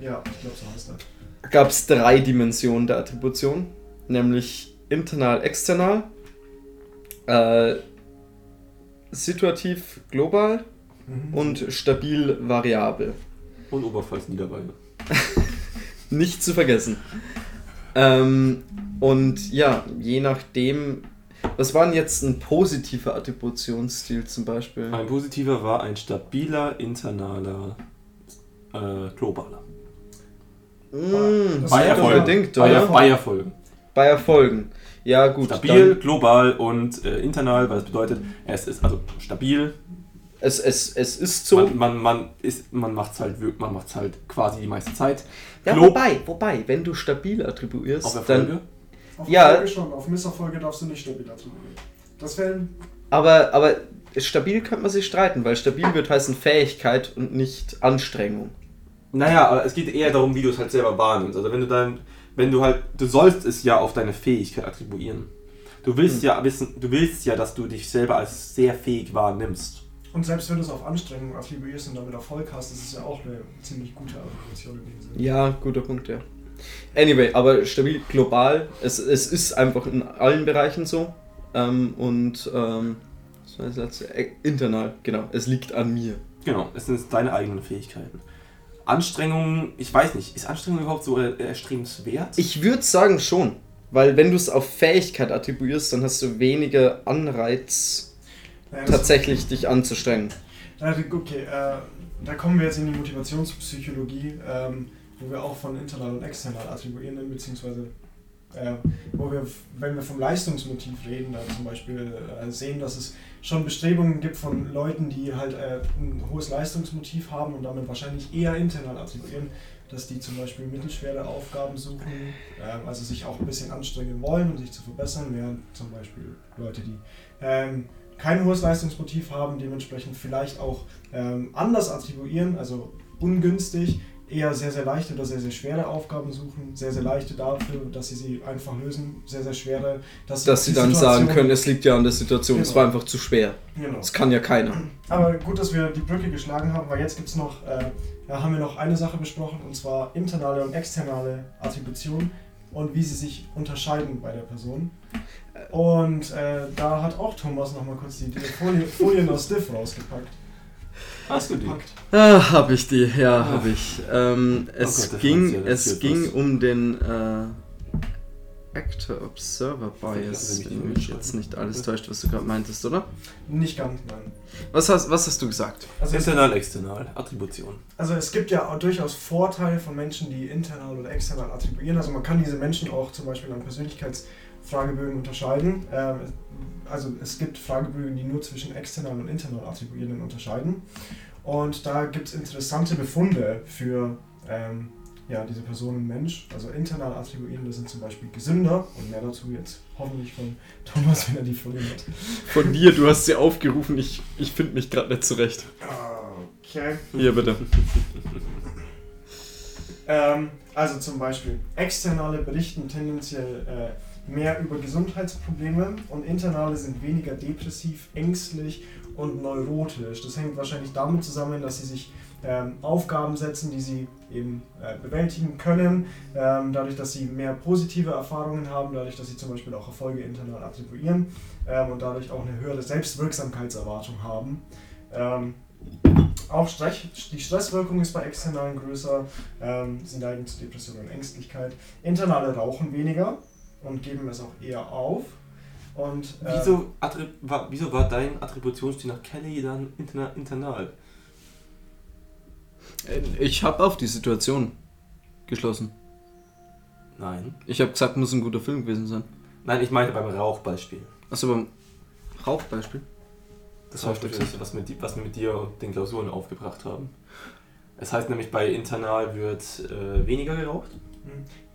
Ja, ich glaube, so heißt das. gab es drei Dimensionen der Attribution. Nämlich internal, external, äh, situativ, global Mhm. und stabil, variabel. Und Oberpfalz Niederbayern. Nicht zu vergessen. Ähm, und ja, je nachdem. Was war denn jetzt ein positiver Attributionsstil zum Beispiel? Ein positiver war ein stabiler, internaler, äh, globaler. Mmh, Bei Erfolgen. Bei, oder? bei Erfolgen. Bei Erfolgen. Ja, gut. Stabil, global und äh, internal, weil das bedeutet, es ist also stabil. es, es, es ist so. Man, man, man, ist, man macht es halt, wirk- man macht's halt quasi die meiste Zeit. ja, Glo- wobei, wobei, wenn du stabil attribuierst, dann. Auf Ja. Erfolge schon, auf Misserfolge darfst du nicht stabil attribuieren. Das wäre Aber, aber stabil könnte man sich streiten, weil stabil wird heißen Fähigkeit und nicht Anstrengung. Naja, aber es geht eher darum, wie du es halt selber wahrnimmst. Also wenn du dann, wenn du halt, du sollst es ja auf deine Fähigkeit attribuieren. Du willst ja wissen, du willst ja, dass du dich selber als sehr fähig wahrnimmst. Und selbst wenn du es auf Anstrengung attribuierst und damit Erfolg hast, ist es ja auch eine ziemlich gute Attribution in dem Sinne. Ja, guter Punkt, ja. Anyway, aber stabil global, es, es ist einfach in allen Bereichen so. Ähm, und ähm, was war das letzte? Äh, internal, genau. Es liegt an mir. Genau, es sind deine eigenen Fähigkeiten. Anstrengung, ich weiß nicht, ist Anstrengung überhaupt so erstrebenswert? Ich würde sagen schon, weil wenn du es auf Fähigkeit attribuierst, dann hast du weniger Anreiz, Naja, das- tatsächlich dich anzustrengen. Ja, okay, äh, da kommen wir jetzt in die Motivationspsychologie, ähm, wo wir auch von internal und external attribuieren, nennen, beziehungsweise äh, wo wir, wenn wir vom Leistungsmotiv reden, da zum Beispiel äh, sehen, dass es schon Bestrebungen gibt von Leuten, die halt äh, ein hohes Leistungsmotiv haben und damit wahrscheinlich eher internal attribuieren, dass die zum Beispiel mittelschwere Aufgaben suchen, ähm, also sich auch ein bisschen anstrengen wollen, um sich zu verbessern, während zum Beispiel Leute, die ähm, kein hohes Leistungsmotiv haben, dementsprechend vielleicht auch ähm, anders attribuieren, also ungünstig, eher sehr, sehr leichte oder sehr, sehr schwere Aufgaben suchen. Sehr, sehr leichte dafür, dass sie sie einfach lösen. Sehr, sehr schwere, dass, Dass sie dann Situation- sagen können, es liegt ja an der Situation, es Genau. war einfach zu schwer. Genau. Das kann ja keiner. Aber gut, dass wir die Brücke geschlagen haben, weil jetzt gibt's noch, äh, da haben wir noch eine Sache besprochen, und zwar internale und externe Attribution und wie sie sich unterscheiden bei der Person. Und äh, da hat auch Thomas nochmal kurz die, die Folie, Folien aus Diff rausgepackt. Hast du die? Ah, hab ich die, ja, Ah. hab ich. Ähm, es Gott, das ging, ja, es ging was. um den äh, Actor Observer Ich Bias, wenn mich jetzt nicht alles täuscht, was du gerade meintest, oder? Nicht ganz, nein. Was hast, was hast du gesagt? Also Internal, external, Attribution. also es gibt ja auch durchaus Vorteile von Menschen, die internal oder external attribuieren. Also man kann diese Menschen auch zum Beispiel an Persönlichkeitsfragebögen unterscheiden. Ähm, also es gibt Fragebögen, die nur zwischen external und internal Attribuierenden unterscheiden. Und da gibt es interessante Befunde für ähm, ja, diese Personen Mensch. Also internal Attribuierende sind zum Beispiel gesünder und mehr dazu jetzt hoffentlich von Thomas, wenn er die Folie hat. Von dir, du hast sie aufgerufen, ich, ich finde mich gerade nicht zurecht. Okay. Hier bitte. Ähm, also zum Beispiel, externe berichten tendenziell äh, mehr über Gesundheitsprobleme und internale sind weniger depressiv, ängstlich und neurotisch. Das hängt wahrscheinlich damit zusammen, dass sie sich ähm, Aufgaben setzen, die sie eben äh, bewältigen können, ähm, dadurch, dass sie mehr positive Erfahrungen haben, dadurch, dass sie zum Beispiel auch Erfolge internal attribuieren ähm, und dadurch auch eine höhere Selbstwirksamkeitserwartung haben. Ähm, auch Stress, die Stresswirkung ist bei externalen größer, ähm, sie neigen zu Depression und Ängstlichkeit. Internale rauchen weniger und geben es auch eher auf. Und, ähm, Wieso, war, wieso war dein Attributionsstil nach Kelly dann interna internal? Ich habe auf die Situation geschlossen. Nein. Ich habe gesagt, muss ein guter Film gewesen sein. Nein, ich meine beim Rauchbeispiel. Achso, beim Rauchbeispiel. Das Das war das, was, mit, was wir mit dir und den Klausuren aufgebracht haben. Es heißt nämlich, bei internal wird äh, weniger geraucht.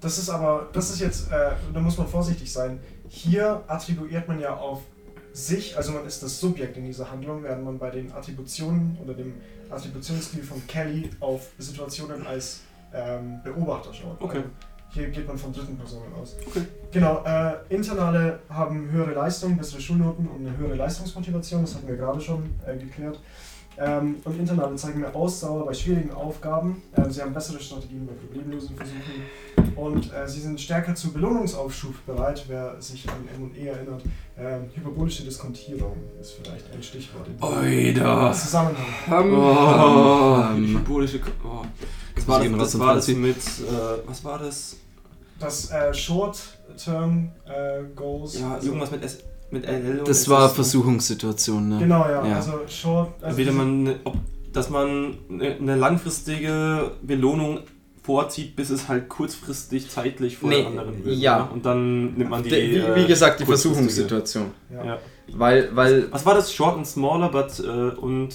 Das ist aber, das ist jetzt, äh, da muss man vorsichtig sein. Hier attribuiert man ja auf sich, also man ist das Subjekt in dieser Handlung, während man bei den Attributionen oder dem Attributionsstil von Kelly auf Situationen als ähm, Beobachter schaut. Okay. Also hier geht man von dritten Personen aus. Okay. Genau, äh, Internale haben höhere Leistung, bessere Schulnoten und eine höhere Leistungsmotivation, das hatten wir gerade schon äh, geklärt. Ähm, und Internale zeigen mehr Ausdauer bei schwierigen Aufgaben. Ähm, sie haben bessere Strategien bei Problemlösungsversuchen. Und äh, sie sind stärker zu Belohnungsaufschub bereit, wer sich an M&E erinnert. Ähm, hyperbolische Diskontierung ist vielleicht ein Stichwort in diesem Oida. Zusammenhang. Oh, Ähm, Hyperbolische. Ko- Oh. Das war das, das, war das mit. Äh, was war das? Das äh, Short-Term äh, Goals. Ja, also- irgendwas mit, S, mit LL. und Das war SS. Versuchungssituation, ne? Genau, ja. Ja. Also Short. Also Entweder man, ne- ob, dass man eine, langfristige Belohnung vorzieht, bis es halt kurzfristig zeitlich vor Nee, der anderen wird. ja. ne? Und dann nimmt man die. wie, äh, wie gesagt, die kurzfristige. Versuchungssituation. ja. Ja. Weil, weil Was war das? Short and smaller, but äh, und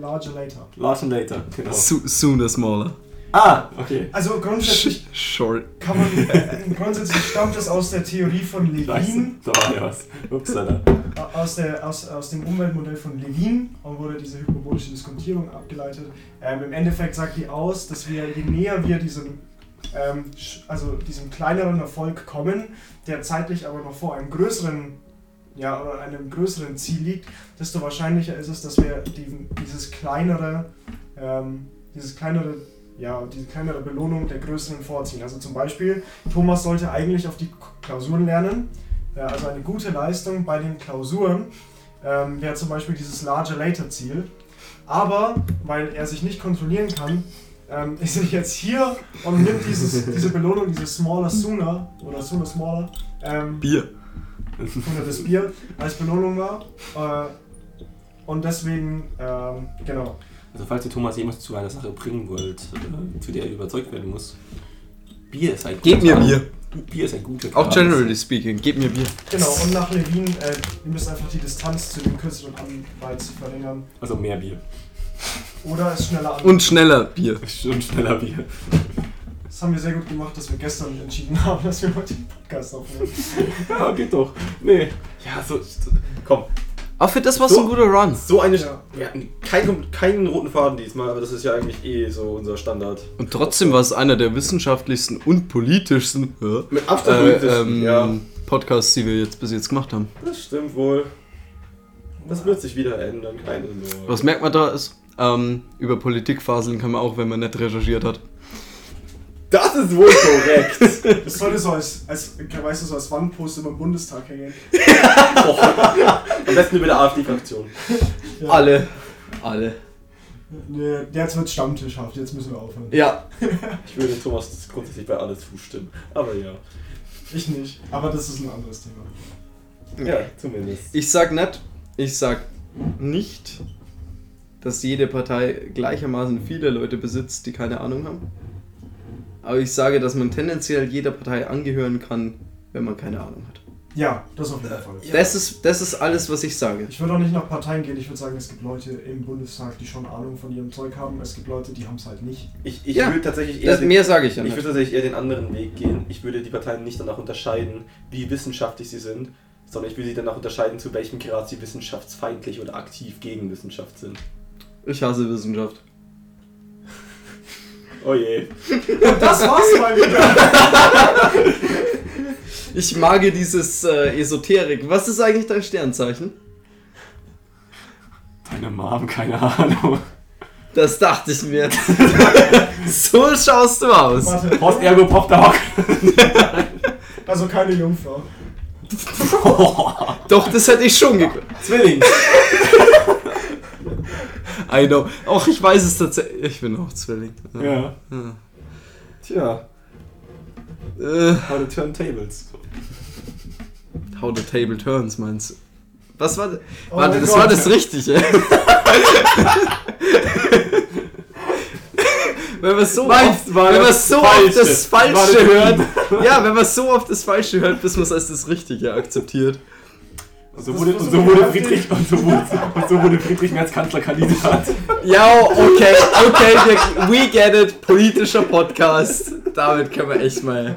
Larger later. large and later. Genau. so, sooner smaller. Ah, okay. Also grundsätzlich Short. kann man, äh, grundsätzlich stammt es aus der Theorie von Levin, da war ja was. Upsala. aus, der, aus, aus dem Umweltmodell von Levin und wurde diese hyperbolische Diskontierung abgeleitet. Ähm, Im Endeffekt sagt die aus, dass wir, je näher wir diesem, ähm, also diesem kleineren Erfolg kommen, der zeitlich aber noch vor einem größeren ja, oder einem größeren Ziel liegt, desto wahrscheinlicher ist es, dass wir die, dieses kleinere, ähm, dieses kleinere, ja, diese kleinere Belohnung der größeren vorziehen. Also zum Beispiel, Thomas sollte eigentlich auf die Klausuren lernen, äh, also eine gute Leistung bei den Klausuren ähm, wäre zum Beispiel dieses Larger Later Ziel. Aber weil er sich nicht kontrollieren kann, ähm, ist er jetzt hier und nimmt dieses, diese Belohnung, diese Smaller Sooner oder Sooner Smaller, ähm, Bier. oder das Bier als Belohnung war. Äh, und deswegen, ähm, genau. Also falls ihr Thomas jemals zu einer Sache bringen wollt, äh, zu der er überzeugt werden muss, Bier ist ein Gib mir guter- Bier. Bier ist ein guter Auch generally speaking, gib mir Bier. Genau, und nach Levin, äh, ihr müsst einfach die Distanz zu dem kürzeren Anreiz verringern. Also mehr Bier. Oder es schneller an. Und schneller Bier. Schon schneller Bier. Das haben wir sehr gut gemacht, dass wir gestern entschieden haben, dass wir heute den Podcast aufnehmen. Ja, geht doch. Nee. Ja, so. so komm. Aber für das war So- ein guter Run. So eine. Ja. Wir hatten keinen, keinen roten Faden diesmal, aber das ist ja eigentlich eh so unser Standard. Und trotzdem war es einer der wissenschaftlichsten und politischsten ja, Mit Abstand äh, ähm, ja. Podcasts, die wir jetzt bis jetzt gemacht haben. Das stimmt wohl. Das wird sich wieder ändern, keine Sorge. Was merkt man da ist, ähm, über Politik faseln kann man auch, wenn man nicht recherchiert hat. Das ist wohl korrekt. Das sollte so als, als, weißt du, so als Wandposter beim Bundestag hängen. Am besten über der AfD-Fraktion. Ja. Alle. Alle. Nee, jetzt wird stammtischhaft, jetzt müssen wir aufhören. Ja. Ich würde Thomas grundsätzlich bei alles zustimmen. Aber ja. Ich nicht, aber das ist ein anderes Thema. Ja, zumindest. Ich sag nicht, ich sag nicht, dass jede Partei gleichermaßen viele Leute besitzt, die keine Ahnung haben. Aber ich sage, dass man tendenziell jeder Partei angehören kann, wenn man keine Ahnung hat. Ja, das auf jeden Fall. Ja. Das, ist, das ist alles, was ich sage. Ich würde auch nicht nach Parteien gehen, ich würde sagen, es gibt Leute im Bundestag, die schon Ahnung von ihrem Zeug haben. Es gibt Leute, die haben es halt nicht. Ich, ich Ja, würde tatsächlich eher. Das, mehr sage ich ja ich würde tatsächlich eher den anderen Weg gehen. Ich würde die Parteien nicht danach unterscheiden, wie wissenschaftlich sie sind, sondern ich würde sie danach unterscheiden, zu welchem Grad sie wissenschaftsfeindlich oder aktiv gegen Wissenschaft sind. Ich hasse Wissenschaft. Oh je. Und das war's mal wieder. Ich mag dieses äh, Esoterik. Was ist eigentlich dein Sternzeichen? Deine Mom, keine Ahnung. Das dachte ich mir. so schaust du aus. Warte, Post ergo Pop Dog. also keine Jungfrau. Doch, das hätte ich schon geglaubt. Zwilling. I know. Auch ich weiß es tatsächlich. Ich bin auch Zwilling. Ja. Ja. Tja, Äh, how to turn tables. how the table turns, meinst du? Was war das? Oh Warte, das Gott. war das Richtige. wenn man so Meins oft, wenn man das so Falsche. oft das Falsche hört. Ja, wenn man so oft das Falsche hört, bis man es als das Richtige akzeptiert. Und so Das wurde, und so. Friedrich und so wurde, und so wurde Friedrich Merz Kanzlerkandidat. Ja, okay, okay, wir, we get it. Politischer Podcast. Damit können wir echt mal.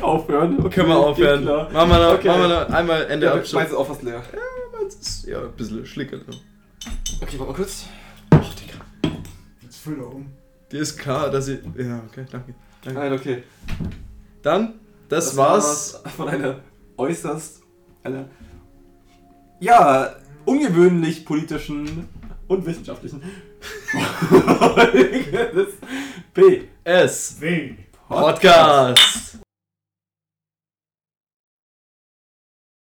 Aufhören. Okay, Können wir aufhören. Machen wir noch, Okay. machen wir noch einmal Ende Ja, Abschluss. meins ist auch fast leer. Meins ist ja ein bisschen schlickern. Okay, warte mal kurz. Jetzt füll da um. Dir ist klar, dass ich. Ja, okay, danke. danke. Nein, okay. Dann, das, war's. Von einer äußerst, einer, ja, ungewöhnlich politischen und wissenschaftlichen Folge des P. S. W. Podcast.